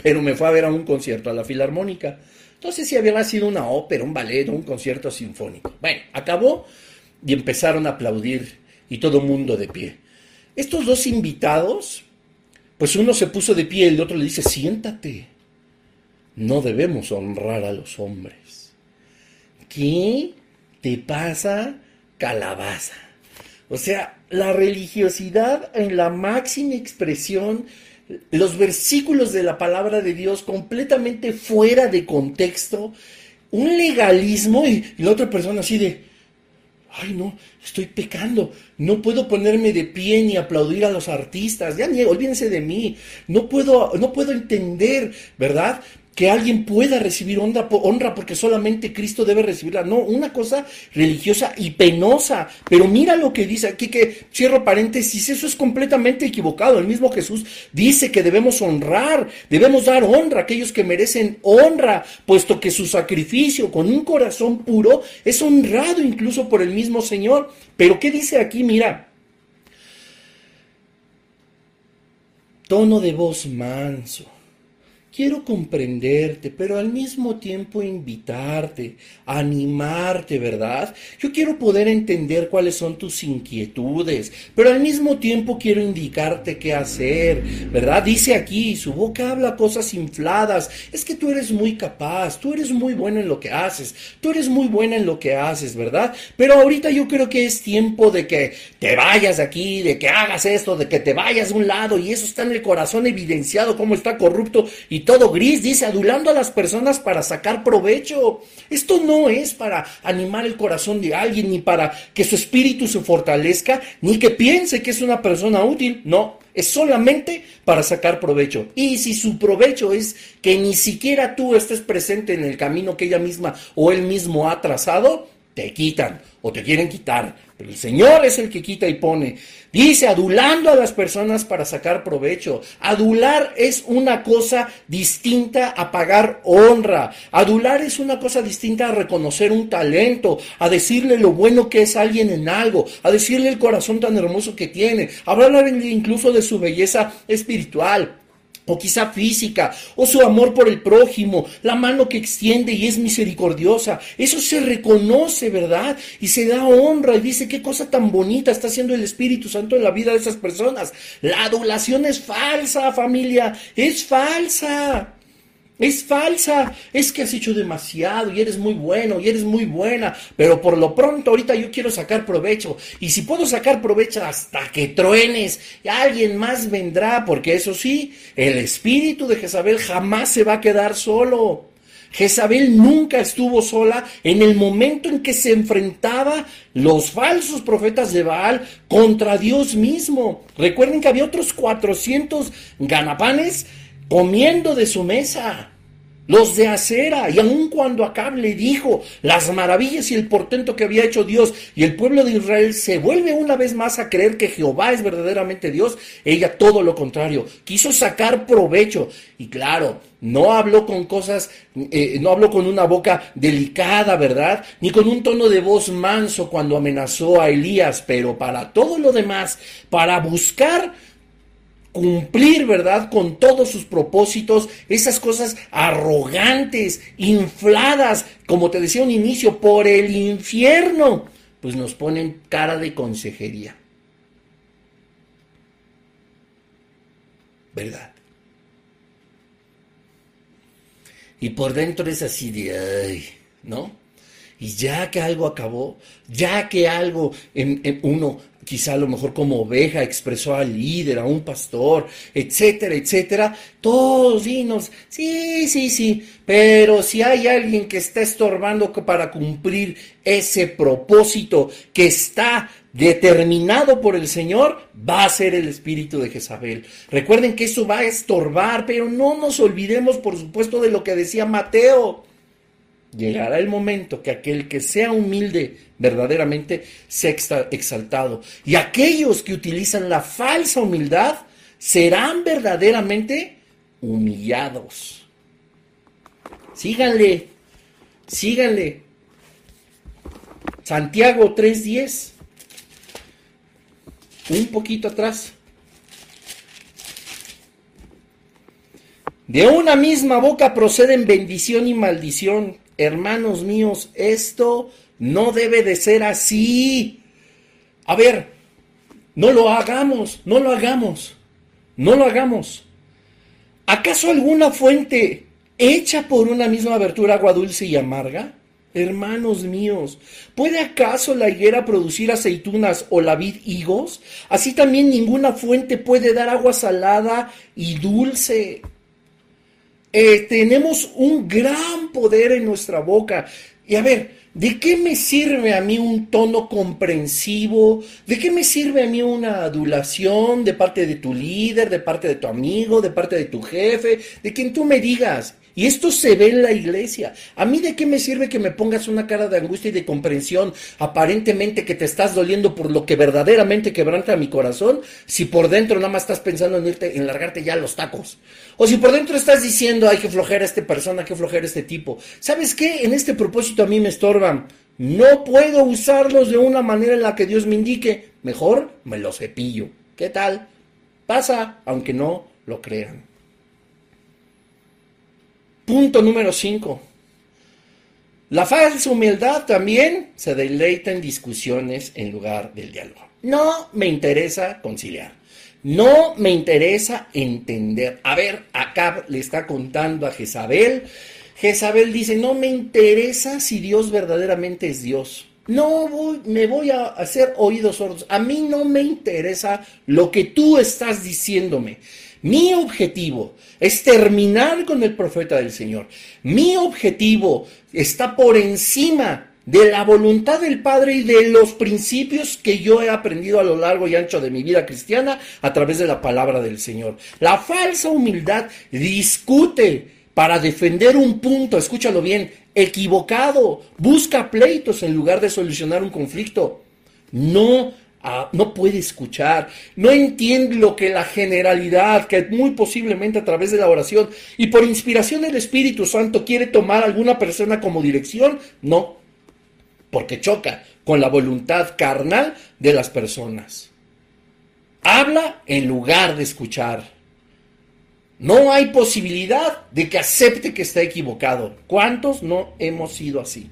pero me fue a ver a un concierto a la Filarmónica. Entonces si había sido una ópera, un ballet, un concierto sinfónico. Bueno, acabó y empezaron a aplaudir y todo mundo de pie. Estos dos invitados, pues uno se puso de pie y el otro le dice, siéntate no debemos honrar a los hombres. ¿Qué te pasa, calabaza? O sea, la religiosidad en la máxima expresión, los versículos de la palabra de Dios completamente fuera de contexto, un legalismo y, la otra persona así de, ay no, estoy pecando, no puedo ponerme de pie ni aplaudir a los artistas, ya ni olvídense de mí, no puedo, no puedo entender, ¿verdad? Que alguien pueda recibir honra, honra porque solamente Cristo debe recibirla. No, una cosa religiosa y penosa. Pero mira lo que dice aquí, que cierro paréntesis, eso es completamente equivocado. El mismo Jesús dice que debemos honrar, debemos dar honra a aquellos que merecen honra, puesto que su sacrificio con un corazón puro es honrado incluso por el mismo Señor. Pero ¿qué dice aquí? Mira. Tono de voz manso quiero comprenderte, pero al mismo tiempo invitarte, animarte, ¿verdad? Yo quiero poder entender cuáles son tus inquietudes, pero al mismo tiempo quiero indicarte qué hacer, ¿verdad? Dice aquí, su boca habla cosas infladas, es que tú eres muy capaz, tú eres muy bueno en lo que haces, tú eres muy buena en lo que haces, ¿verdad? Pero ahorita yo creo que es tiempo de que te vayas de aquí, de que hagas esto, de que te vayas de un lado, y eso está en el corazón evidenciado, cómo está corrupto y todo gris, dice, adulando a las personas para sacar provecho. Esto no es para animar el corazón de alguien, ni para que su espíritu se fortalezca, ni que piense que es una persona útil. No, es solamente para sacar provecho. Y si su provecho es que ni siquiera tú estés presente en el camino que ella misma o él mismo ha trazado, te quitan o te quieren quitar. El Señor es el que quita y pone. Dice, adulando a las personas para sacar provecho. Adular es una cosa distinta a pagar honra. Adular es una cosa distinta a reconocer un talento, a decirle lo bueno que es alguien en algo, a decirle el corazón tan hermoso que tiene, a hablar incluso de su belleza espiritual o quizá física, o su amor por el prójimo, la mano que extiende y es misericordiosa. Eso se reconoce, ¿verdad? Y se da honra y dice, qué cosa tan bonita está haciendo el Espíritu Santo en la vida de esas personas. La adulación es falsa, familia, es falsa. Es falsa, es que has hecho demasiado y eres muy bueno y eres muy buena, pero por lo pronto ahorita yo quiero sacar provecho y si puedo sacar provecho hasta que truenes, alguien más vendrá, porque eso sí, el espíritu de Jezabel jamás se va a quedar solo. Jezabel nunca estuvo sola en el momento en que se enfrentaba los falsos profetas de Baal contra Dios mismo. Recuerden que había otros 400 ganapanes comiendo de su mesa, los de acera, y aun cuando Acab le dijo las maravillas y el portento que había hecho Dios, y el pueblo de Israel se vuelve una vez más a creer que Jehová es verdaderamente Dios, ella todo lo contrario, quiso sacar provecho, y claro, no habló con cosas, eh, no habló con una boca delicada, ¿verdad? Ni con un tono de voz manso cuando amenazó a Elías, pero para todo lo demás, para buscar cumplir, ¿verdad? Con todos sus propósitos, esas cosas arrogantes, infladas, como te decía un inicio, por el infierno, pues nos ponen cara de consejería. ¿Verdad? Y por dentro es así de, ay, ¿no? Y ya que algo acabó, ya que algo en, en uno quizá a lo mejor como oveja expresó al líder, a un pastor, etcétera, etcétera, todos dinos, sí, sí, sí, pero si hay alguien que está estorbando para cumplir ese propósito que está determinado por el Señor, va a ser el espíritu de Jezabel. Recuerden que eso va a estorbar, pero no nos olvidemos, por supuesto, de lo que decía Mateo. Llegará el momento que aquel que sea humilde verdaderamente sea exaltado. Y aquellos que utilizan la falsa humildad serán verdaderamente humillados. Síganle, síganle. Santiago 3.10. Un poquito atrás. De una misma boca proceden bendición y maldición hermanos míos, esto no debe de ser así. A ver, no lo hagamos, no lo hagamos, no lo hagamos. ¿Acaso alguna fuente hecha por una misma abertura agua dulce y amarga? Hermanos míos, ¿puede acaso la higuera producir aceitunas o la vid higos? Así también ninguna fuente puede dar agua salada y dulce. Eh, tenemos un gran poder en nuestra boca. Y a ver, ¿de qué me sirve a mí un tono comprensivo? ¿De qué me sirve a mí una adulación de parte de tu líder, de parte de tu amigo, de parte de tu jefe, de quien tú me digas? Y esto se ve en la iglesia. ¿A mí de qué me sirve que me pongas una cara de angustia y de comprensión, aparentemente que te estás doliendo por lo que verdaderamente quebranta mi corazón, si por dentro nada más estás pensando en irte, en largarte ya los tacos? O si por dentro estás diciendo, hay que flojer a esta persona, que flojer a este tipo. ¿Sabes qué? En este propósito a mí me estorban. No puedo usarlos de una manera en la que Dios me indique. Mejor me los cepillo. ¿Qué tal? Pasa, aunque no lo crean. Punto número 5. La falsa humildad también se deleita en discusiones en lugar del diálogo. No me interesa conciliar. No me interesa entender. A ver, acá le está contando a Jezabel. Jezabel dice, no me interesa si Dios verdaderamente es Dios. No me voy a hacer oídos sordos. A mí no me interesa lo que tú estás diciéndome. Mi objetivo es terminar con el profeta del Señor. Mi objetivo está por encima de la voluntad del Padre y de los principios que yo he aprendido a lo largo y ancho de mi vida cristiana a través de la palabra del Señor. La falsa humildad discute para defender un punto, escúchalo bien, equivocado, busca pleitos en lugar de solucionar un conflicto. No no puede escuchar, no entiende lo que la generalidad, que muy posiblemente a través de la oración y por inspiración del Espíritu Santo quiere tomar a alguna persona como dirección, no, porque choca con la voluntad carnal de las personas. Habla en lugar de escuchar. No hay posibilidad de que acepte que está equivocado. ¿Cuántos no hemos sido así?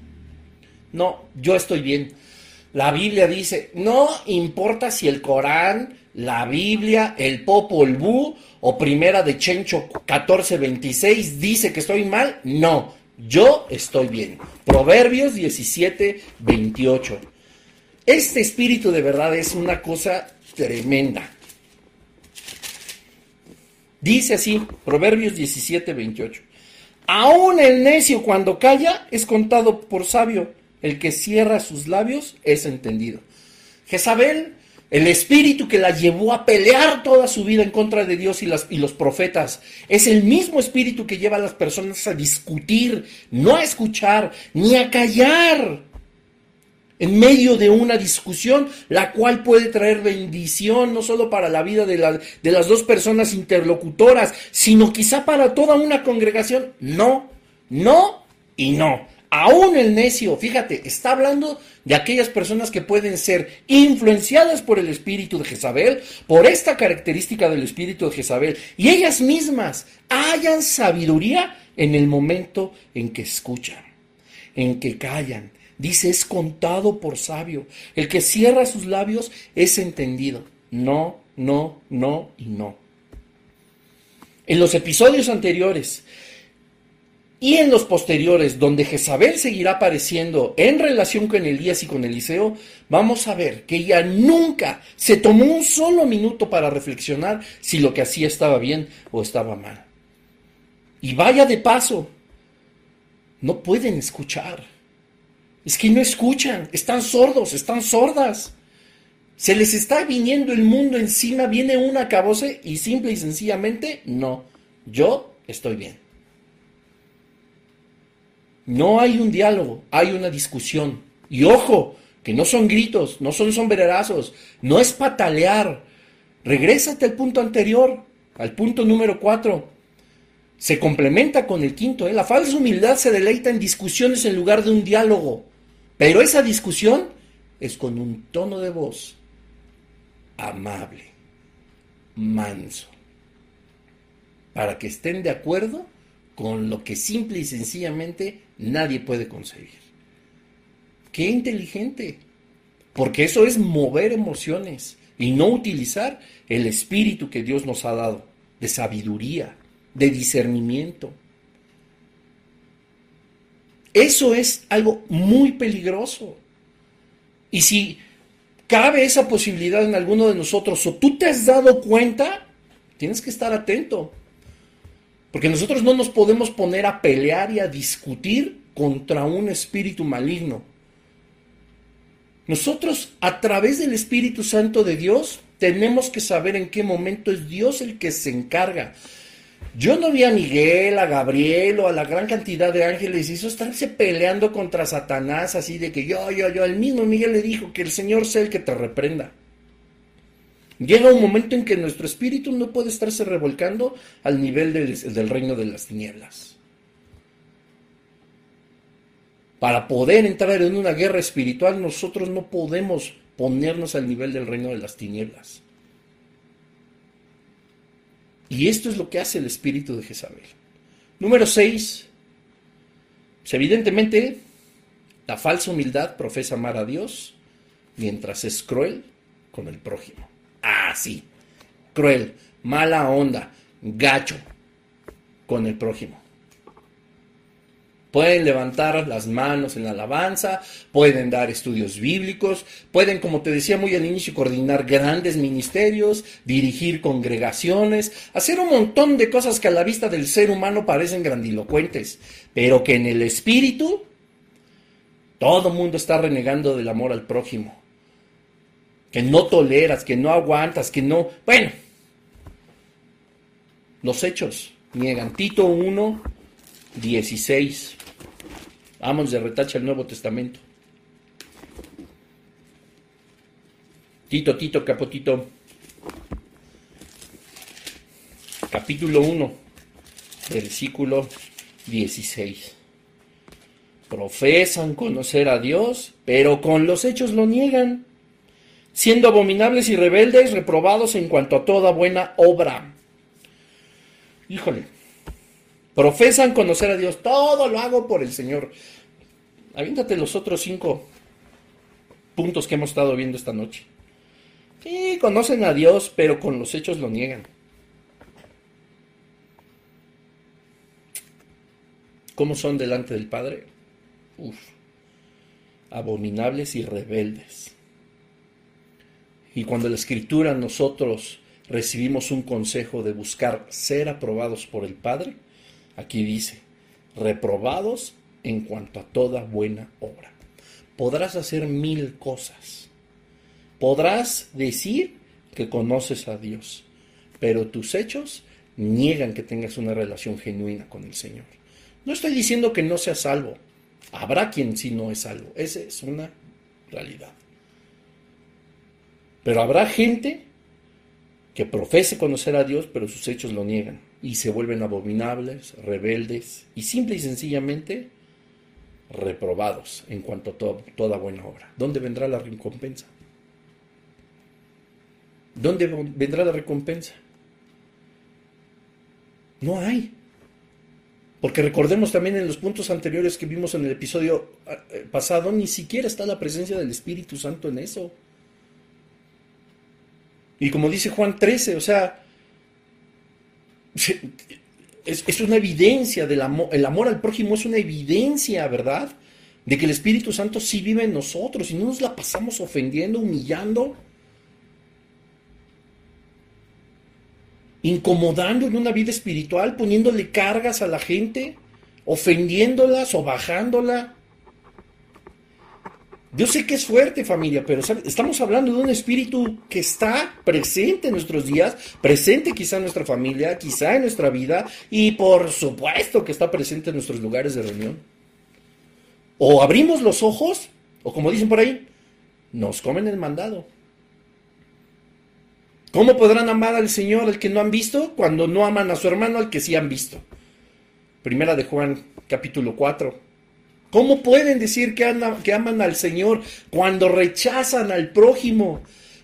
No, yo estoy bien. La Biblia dice, no importa si el Corán, la Biblia, el Popol Vuh o Primera de Chencho 14:26 dice que estoy mal. No, yo estoy bien. Proverbios 17, 28. Este espíritu de verdad es una cosa tremenda. Dice así, Proverbios 17, 28. Aún el necio cuando calla es contado por sabio. El que cierra sus labios es entendido. Jezabel el espíritu que la llevó a pelear toda su vida en contra de Dios y, y, los profetas es el mismo espíritu que lleva a las personas a discutir, no a escuchar, ni a callar en medio de una discusión, la cual puede traer bendición no solo para la vida de, de las dos personas interlocutoras, sino quizá para toda una congregación. No, no y no. Aún el necio, fíjate, está hablando de aquellas personas que pueden ser influenciadas por el espíritu de Jezabel, por esta característica del espíritu de Jezabel, y ellas mismas hayan sabiduría en el momento en que escuchan, en que callan. Dice, es contado por sabio. El que cierra sus labios es entendido. No, no, no y no. En los episodios anteriores y en los posteriores, donde Jezabel seguirá apareciendo en relación con Elías y con Eliseo, vamos a ver que ella nunca se tomó un solo minuto para reflexionar si lo que hacía estaba bien o estaba mal. Y vaya de paso, no pueden escuchar. Es que no escuchan, están sordos, están sordas. Se les está viniendo el mundo encima, viene una cabose y simple y sencillamente, no, yo estoy bien. No hay un diálogo, hay una discusión. Y ojo, que no son gritos, no son sombrerazos, no es patalear. Regrésate al punto anterior, al punto número cuatro. Se complementa con el quinto. ¿eh? La falsa humildad se deleita en discusiones en lugar de un diálogo. Pero esa discusión es con un tono de voz amable, manso, para que estén de acuerdo con lo que simple y sencillamente nadie puede concebir. Qué inteligente, porque eso es mover emociones y no utilizar el espíritu que Dios nos ha dado de sabiduría, de discernimiento. Eso es algo muy peligroso. Y si cabe esa posibilidad en alguno de nosotros o tú te has dado cuenta, tienes que estar atento. Porque nosotros no nos podemos poner a pelear y a discutir contra un espíritu maligno. Nosotros, a través del Espíritu Santo de Dios, tenemos que saber en qué momento es Dios el que se encarga. Yo no vi a Miguel, a Gabriel o a la gran cantidad de ángeles y eso estarse peleando contra Satanás así de que yo, yo, yo. El mismo Miguel le dijo que el Señor sea el que te reprenda. Llega un momento en que nuestro espíritu no puede estarse revolcando al nivel del, reino de las tinieblas. Para poder entrar en una guerra espiritual, nosotros no podemos ponernos al nivel del reino de las tinieblas. Y esto es lo que hace el espíritu de Jezabel. Número 6. Pues evidentemente, la falsa humildad profesa amar a Dios mientras es cruel con el prójimo así, cruel, mala onda, gacho con el prójimo. Pueden levantar las manos en la alabanza, pueden dar estudios bíblicos, pueden, como te decía muy al inicio, coordinar grandes ministerios, dirigir congregaciones, hacer un montón de cosas que a la vista del ser humano parecen grandilocuentes, pero que en el espíritu todo mundo está renegando del amor al prójimo. Que no toleras, que no aguantas, que no... Bueno, los hechos niegan. Tito 1, 16. Vamos de retacha el Nuevo Testamento. Tito, Tito, Capotito. Capítulo 1, versículo 16 profesan conocer a Dios, pero con los hechos lo niegan, siendo abominables y rebeldes, reprobados en cuanto a toda buena obra. Híjole, profesan conocer a Dios, todo lo hago por el Señor. Aviéntate los otros cinco puntos que hemos estado viendo esta noche. Sí, conocen a Dios, pero con los hechos lo niegan. ¿Cómo son delante del Padre? uf, abominables y rebeldes. Y cuando la escritura nosotros recibimos un consejo de buscar ser aprobados por el Padre, aquí dice, reprobados en cuanto a toda buena obra. Podrás hacer mil cosas. Podrás decir que conoces a Dios, pero tus hechos niegan que tengas una relación genuina con el Señor. No estoy diciendo que no seas salvo. Habrá quien sí no es algo. Esa es una realidad. Pero habrá gente que profese conocer a Dios, pero sus hechos lo niegan y se vuelven abominables, rebeldes y simple y sencillamente reprobados en cuanto a toda buena obra. ¿Dónde vendrá la recompensa? ¿Dónde vendrá la recompensa? No hay. Porque recordemos también en los puntos anteriores que vimos en el episodio eh, pasado, ni siquiera está la presencia del Espíritu Santo en eso. Y como dice Juan 13, o sea, es, una evidencia del amor, el amor al prójimo es una evidencia, ¿verdad? De que el Espíritu Santo sí vive en nosotros y no nos la pasamos ofendiendo, humillando. incomodando en una vida espiritual, poniéndole cargas a la gente, ofendiéndolas o bajándola. Yo sé que es fuerte familia, pero estamos hablando de un espíritu que está presente en nuestros días, presente quizá en nuestra familia, quizá en nuestra vida y por supuesto que está presente en nuestros lugares de reunión. O abrimos los ojos, o como dicen por ahí, nos comen el mandado. ¿Cómo podrán amar al Señor al que no han visto cuando no aman a su hermano al que sí han visto? Primera de Juan, capítulo 4. ¿Cómo pueden decir que, aman al Señor cuando rechazan al prójimo?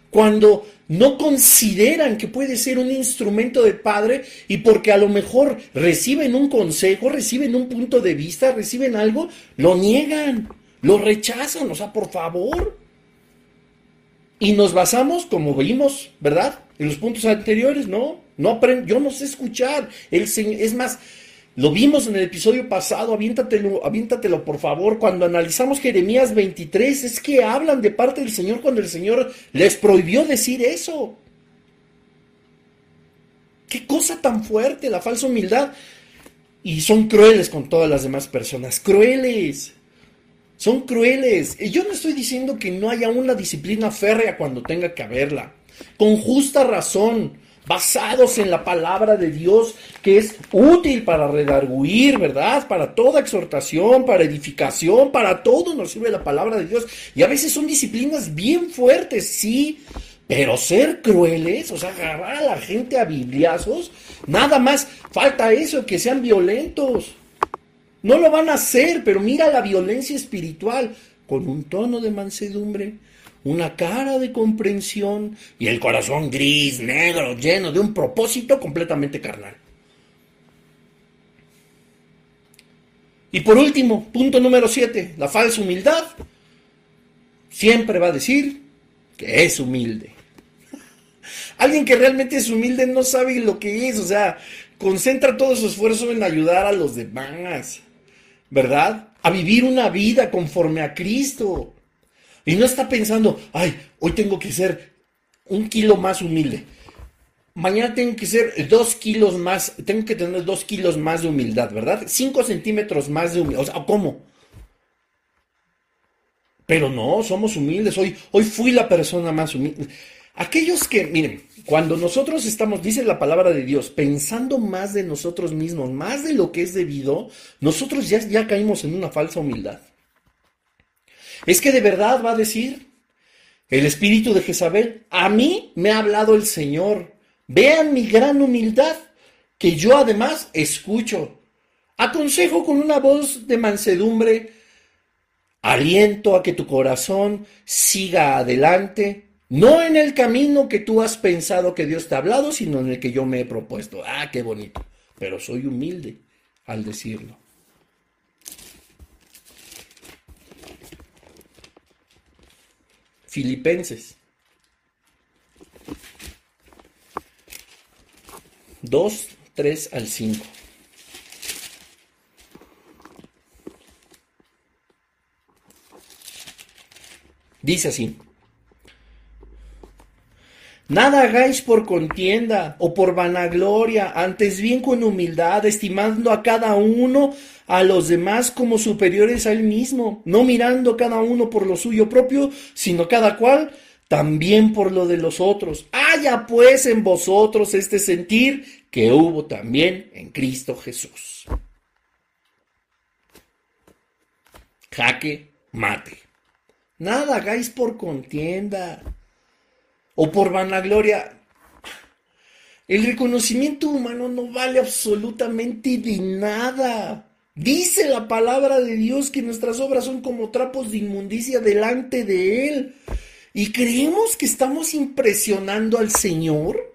Cuando no consideran que puede ser un instrumento de Padre y porque a lo mejor reciben un consejo, reciben un punto de vista, reciben algo, lo niegan, lo rechazan, o sea, por favor. Y nos basamos, como vimos, ¿verdad? En los puntos anteriores, no, no aprendo, yo no sé escuchar. El es más, lo vimos en el episodio pasado, aviéntatelo, aviéntatelo por favor. Cuando analizamos Jeremías 23, es que hablan de parte del Señor cuando el Señor les prohibió decir eso. Qué cosa tan fuerte, la falsa humildad. Y son crueles con todas las demás personas, crueles. Son crueles. Yo no estoy diciendo que no haya una disciplina férrea cuando tenga que haberla. Con justa razón, basados en la palabra de Dios, que es útil para redarguir, ¿verdad? Para toda exhortación, para edificación, para todo nos sirve la palabra de Dios. Y a veces son disciplinas bien fuertes, sí, pero ser crueles, o sea, agarrar a la gente a bibliazos, nada más falta eso, que sean violentos. No lo van a hacer, pero mira la violencia espiritual con un tono de mansedumbre, una cara de comprensión y el corazón gris, negro, lleno de un propósito completamente carnal. Y por último, punto número 7, la falsa humildad siempre va a decir que es humilde. Alguien que realmente es humilde no sabe lo que es, o sea, concentra todo su esfuerzo en ayudar a los demás ¿verdad? A vivir una vida conforme a Cristo. Y no está pensando, ay, hoy tengo que ser un kilo más humilde. Mañana tengo que ser dos kilos más, tengo que tener dos kilos más de humildad, ¿verdad? Cinco centímetros más de humildad. O sea, ¿cómo? Pero no, somos humildes. Hoy, hoy fui la persona más humilde. Aquellos que, miren, cuando nosotros estamos, dice la palabra de Dios, pensando más de nosotros mismos, más de lo que es debido, nosotros ya, ya caímos en una falsa humildad. Es que de verdad va a decir el espíritu de Jezabel, a mí me ha hablado el Señor. Vean mi gran humildad, que yo además escucho. Aconsejo con una voz de mansedumbre, aliento a que tu corazón siga adelante, no en el camino que tú has pensado que Dios te ha hablado, sino en el que yo me he propuesto. Ah, qué bonito. Pero soy humilde al decirlo. Filipenses 2, 3 al 5. Dice así. Nada hagáis por contienda o por vanagloria, antes bien con humildad, estimando a cada uno a los demás como superiores a él mismo, no mirando cada uno por lo suyo propio, sino cada cual también por lo de los otros. Haya pues en vosotros este sentir que hubo también en Cristo Jesús. Jaque mate. Nada hagáis por contienda o por vanagloria. El reconocimiento humano no vale absolutamente de nada. Dice la palabra de Dios que nuestras obras son como trapos de inmundicia delante de Él. Y creemos que estamos impresionando al Señor.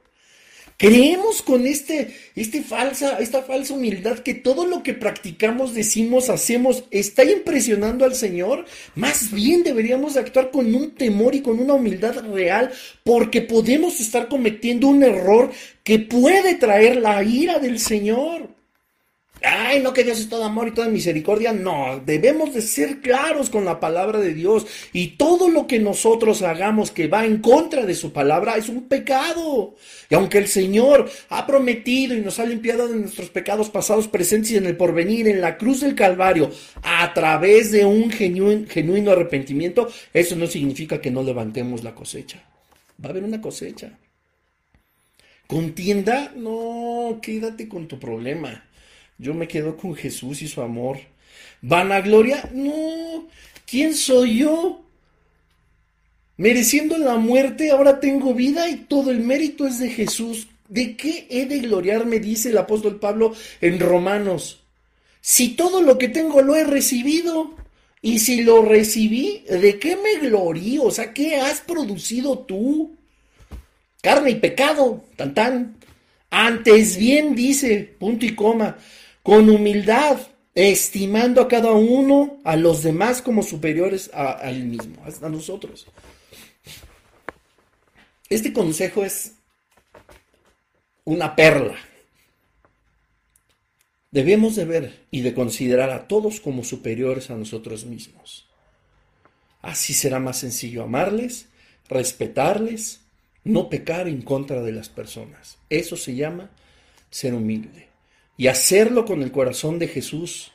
Creemos con este, este falsa, esta falsa humildad que todo lo que practicamos, decimos, hacemos, está impresionando al Señor. Más bien deberíamos actuar con un temor y con una humildad real, porque podemos estar cometiendo un error que puede traer la ira del Señor. Ay, no que Dios es todo amor y toda misericordia. No, debemos de ser claros con la palabra de Dios. Y todo lo que nosotros hagamos que va en contra de su palabra es un pecado. Y aunque el Señor ha prometido y nos ha limpiado de nuestros pecados pasados, presentes y en el porvenir, en la cruz del Calvario, a través de un genuino, genuino arrepentimiento, eso no significa que no levantemos la cosecha. Va a haber una cosecha. ¿Contienda? No, quédate con tu problema. Yo me quedo con Jesús y su amor. ¿Vanagloria? No. ¿Quién soy yo? Mereciendo la muerte, ahora tengo vida y todo el mérito es de Jesús. ¿De qué he de gloriarme? Dice el apóstol Pablo en Romanos. Si todo lo que tengo lo he recibido, y si lo recibí, ¿de qué me glorío? O sea, ¿qué has producido tú? Carne y pecado, tan tan. Antes bien dice, punto y coma, con humildad, estimando a cada uno, a los demás como superiores a, él mismo, a nosotros. Este consejo es una perla. Debemos de ver y de considerar a todos como superiores a nosotros mismos. Así será más sencillo amarles, respetarles, no pecar en contra de las personas. Eso se llama ser humilde y hacerlo con el corazón de Jesús,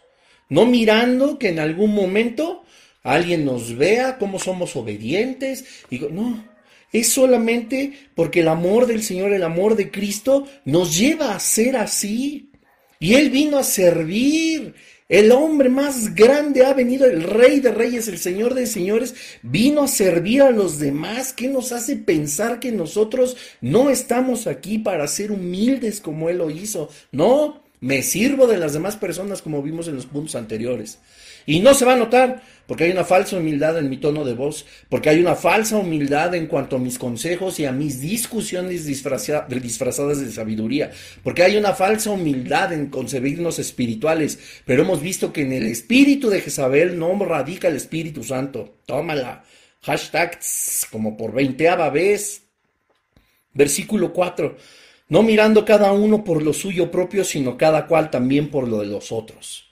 no mirando que en algún momento alguien nos vea cómo somos obedientes y no, es solamente porque el amor del Señor, el amor de Cristo nos lleva a ser así. Y Él vino a servir. El hombre más grande ha venido, el rey de reyes, el señor de señores, vino a servir a los demás. ¿Qué nos hace pensar que nosotros no estamos aquí para ser humildes como Él lo hizo? No, me sirvo de las demás personas como vimos en los puntos anteriores. Y no se va a notar porque hay una falsa humildad en mi tono de voz, porque hay una falsa humildad en cuanto a mis consejos y a mis discusiones disfrazadas de sabiduría, porque hay una falsa humildad en concebirnos espirituales, pero hemos visto que en el espíritu de Jezabel no radica el Espíritu Santo. Tómala. Hashtag como por veinteava vez. Versículo 4 no mirando cada uno por lo suyo propio, sino cada cual también por lo de los otros.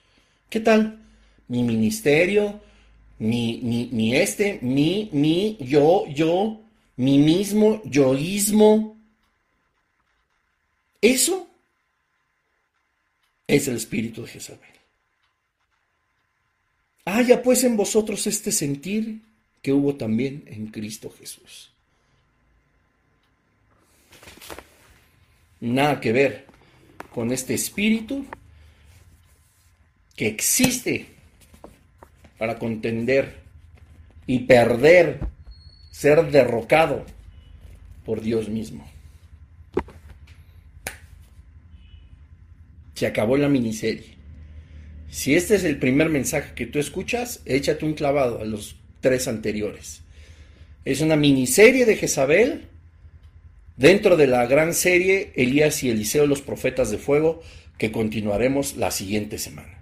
¿Qué tal? mi ministerio, mi, mi, mi este, mi, mi, yo, yo, mi mismo, yoísmo. Eso es el espíritu de Jezabel. Haya pues en vosotros este sentir que hubo también en Cristo Jesús. Nada que ver con este espíritu que existe para contender y perder, ser derrocado por Dios mismo. Se acabó la miniserie. Si este es el primer mensaje que tú escuchas, échate un clavado a los tres anteriores. Es una miniserie de Jezabel dentro de la gran serie Elías y Eliseo, los profetas de fuego, que continuaremos la siguiente semana.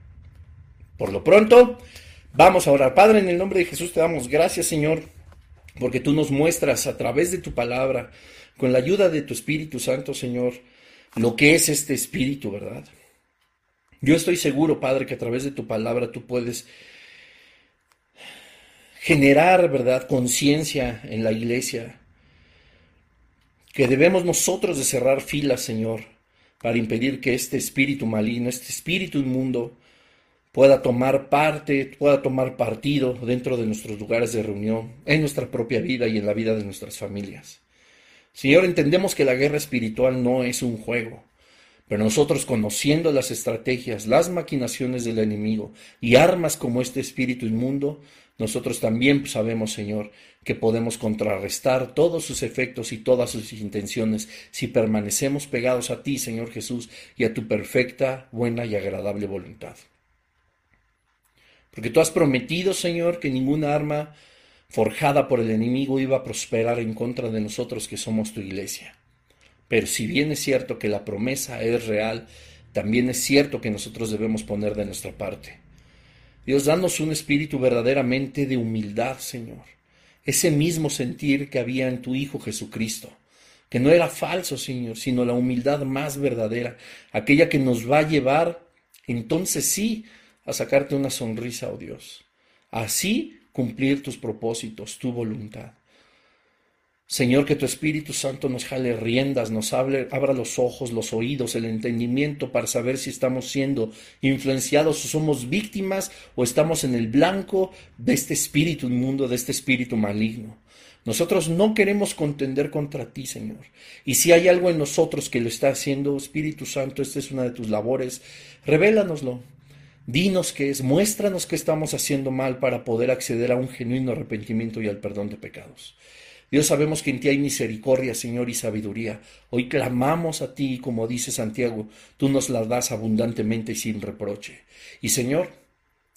Por lo pronto, vamos a orar. Padre, en el nombre de Jesús te damos gracias, Señor, porque tú nos muestras a través de tu palabra, con la ayuda de tu Espíritu Santo, Señor, lo que es este Espíritu, ¿verdad? Yo estoy seguro, Padre, que a través de tu palabra tú puedes generar, ¿verdad?, conciencia en la iglesia, que debemos nosotros de cerrar filas, Señor, para impedir que este espíritu maligno, este espíritu inmundo, pueda tomar parte, pueda tomar partido dentro de nuestros lugares de reunión, en nuestra propia vida y en la vida de nuestras familias. Señor, entendemos que la guerra espiritual no es un juego, pero nosotros conociendo las estrategias, las maquinaciones del enemigo y armas como este espíritu inmundo, nosotros también sabemos, Señor, que podemos contrarrestar todos sus efectos y todas sus intenciones si permanecemos pegados a ti, Señor Jesús, y a tu perfecta, buena y agradable voluntad. Porque tú has prometido, Señor, que ninguna arma forjada por el enemigo iba a prosperar en contra de nosotros que somos tu iglesia. Pero si bien es cierto que la promesa es real, también es cierto que nosotros debemos poner de nuestra parte. Dios, danos un espíritu verdaderamente de humildad, Señor. Ese mismo sentir que había en tu Hijo Jesucristo, que no era falso, Señor, sino la humildad más verdadera, aquella que nos va a llevar, entonces sí, a sacarte una sonrisa, oh Dios. Así cumplir tus propósitos, tu voluntad. Señor, que tu Espíritu Santo nos jale riendas, nos abra los ojos, los oídos, el entendimiento para saber si estamos siendo influenciados o somos víctimas o estamos en el blanco de este espíritu inmundo, de este espíritu maligno. Nosotros no queremos contender contra ti, Señor. Y si hay algo en nosotros que lo está haciendo, Espíritu Santo, esta es una de tus labores, revélanoslo. Dinos qué es, muéstranos qué estamos haciendo mal para poder acceder a un genuino arrepentimiento y al perdón de pecados. Dios sabemos que en ti hay misericordia, Señor, y sabiduría. Hoy clamamos a ti, como dice Santiago, tú nos la das abundantemente y sin reproche. Y Señor,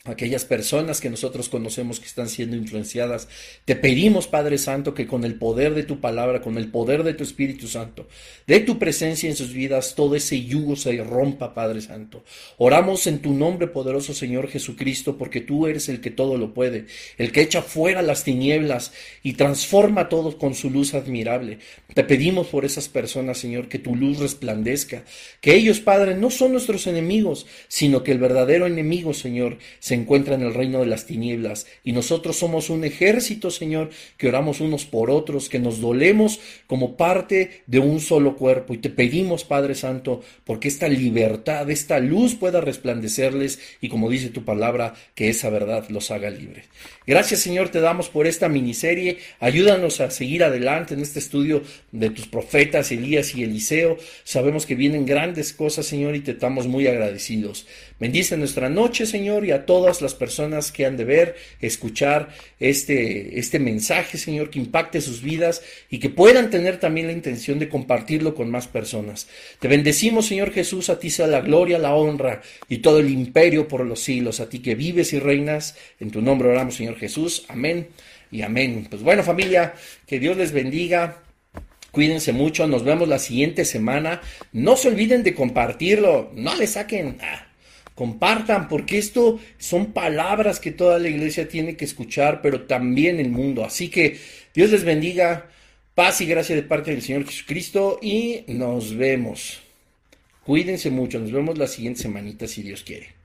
aquellas personas que nosotros conocemos que están siendo influenciadas. Te pedimos, Padre Santo, que con el poder de tu palabra, con el poder de tu Espíritu Santo, de tu presencia en sus vidas, todo ese yugo se rompa, Padre Santo. Oramos en tu nombre poderoso, Señor Jesucristo, porque tú eres el que todo lo puede, el que echa fuera las tinieblas y transforma todo con su luz admirable. Te pedimos por esas personas, Señor, que tu luz resplandezca, que ellos, Padre, no son nuestros enemigos, sino que el verdadero enemigo, Señor, se encuentra en el reino de las tinieblas y nosotros somos un ejército, Señor, que oramos unos por otros, que nos dolemos como parte de un solo cuerpo y te pedimos, Padre Santo, porque esta libertad, esta luz pueda resplandecerles y como dice tu palabra, que esa verdad los haga libres. Gracias, Señor, te damos por esta miniserie. Ayúdanos a seguir adelante en este estudio de tus profetas, Elías y Eliseo. Sabemos que vienen grandes cosas, Señor, y te estamos muy agradecidos. Bendice nuestra noche, Señor, y a todas las personas que han de ver, escuchar este, este mensaje, Señor, que impacte sus vidas y que puedan tener también la intención de compartirlo con más personas. Te bendecimos, Señor Jesús, a ti sea la gloria, la honra y todo el imperio por los siglos, a ti que vives y reinas. En tu nombre oramos, Señor Jesús. Amén y amén. Pues bueno, familia, que Dios les bendiga. Cuídense mucho, nos vemos la siguiente semana. No se olviden de compartirlo, no le saquen, ah, compartan, porque esto son palabras que toda la iglesia tiene que escuchar, pero también el mundo. Así que Dios les bendiga, paz y gracia de parte del Señor Jesucristo y nos vemos. Cuídense mucho, nos vemos la siguiente semanita si Dios quiere.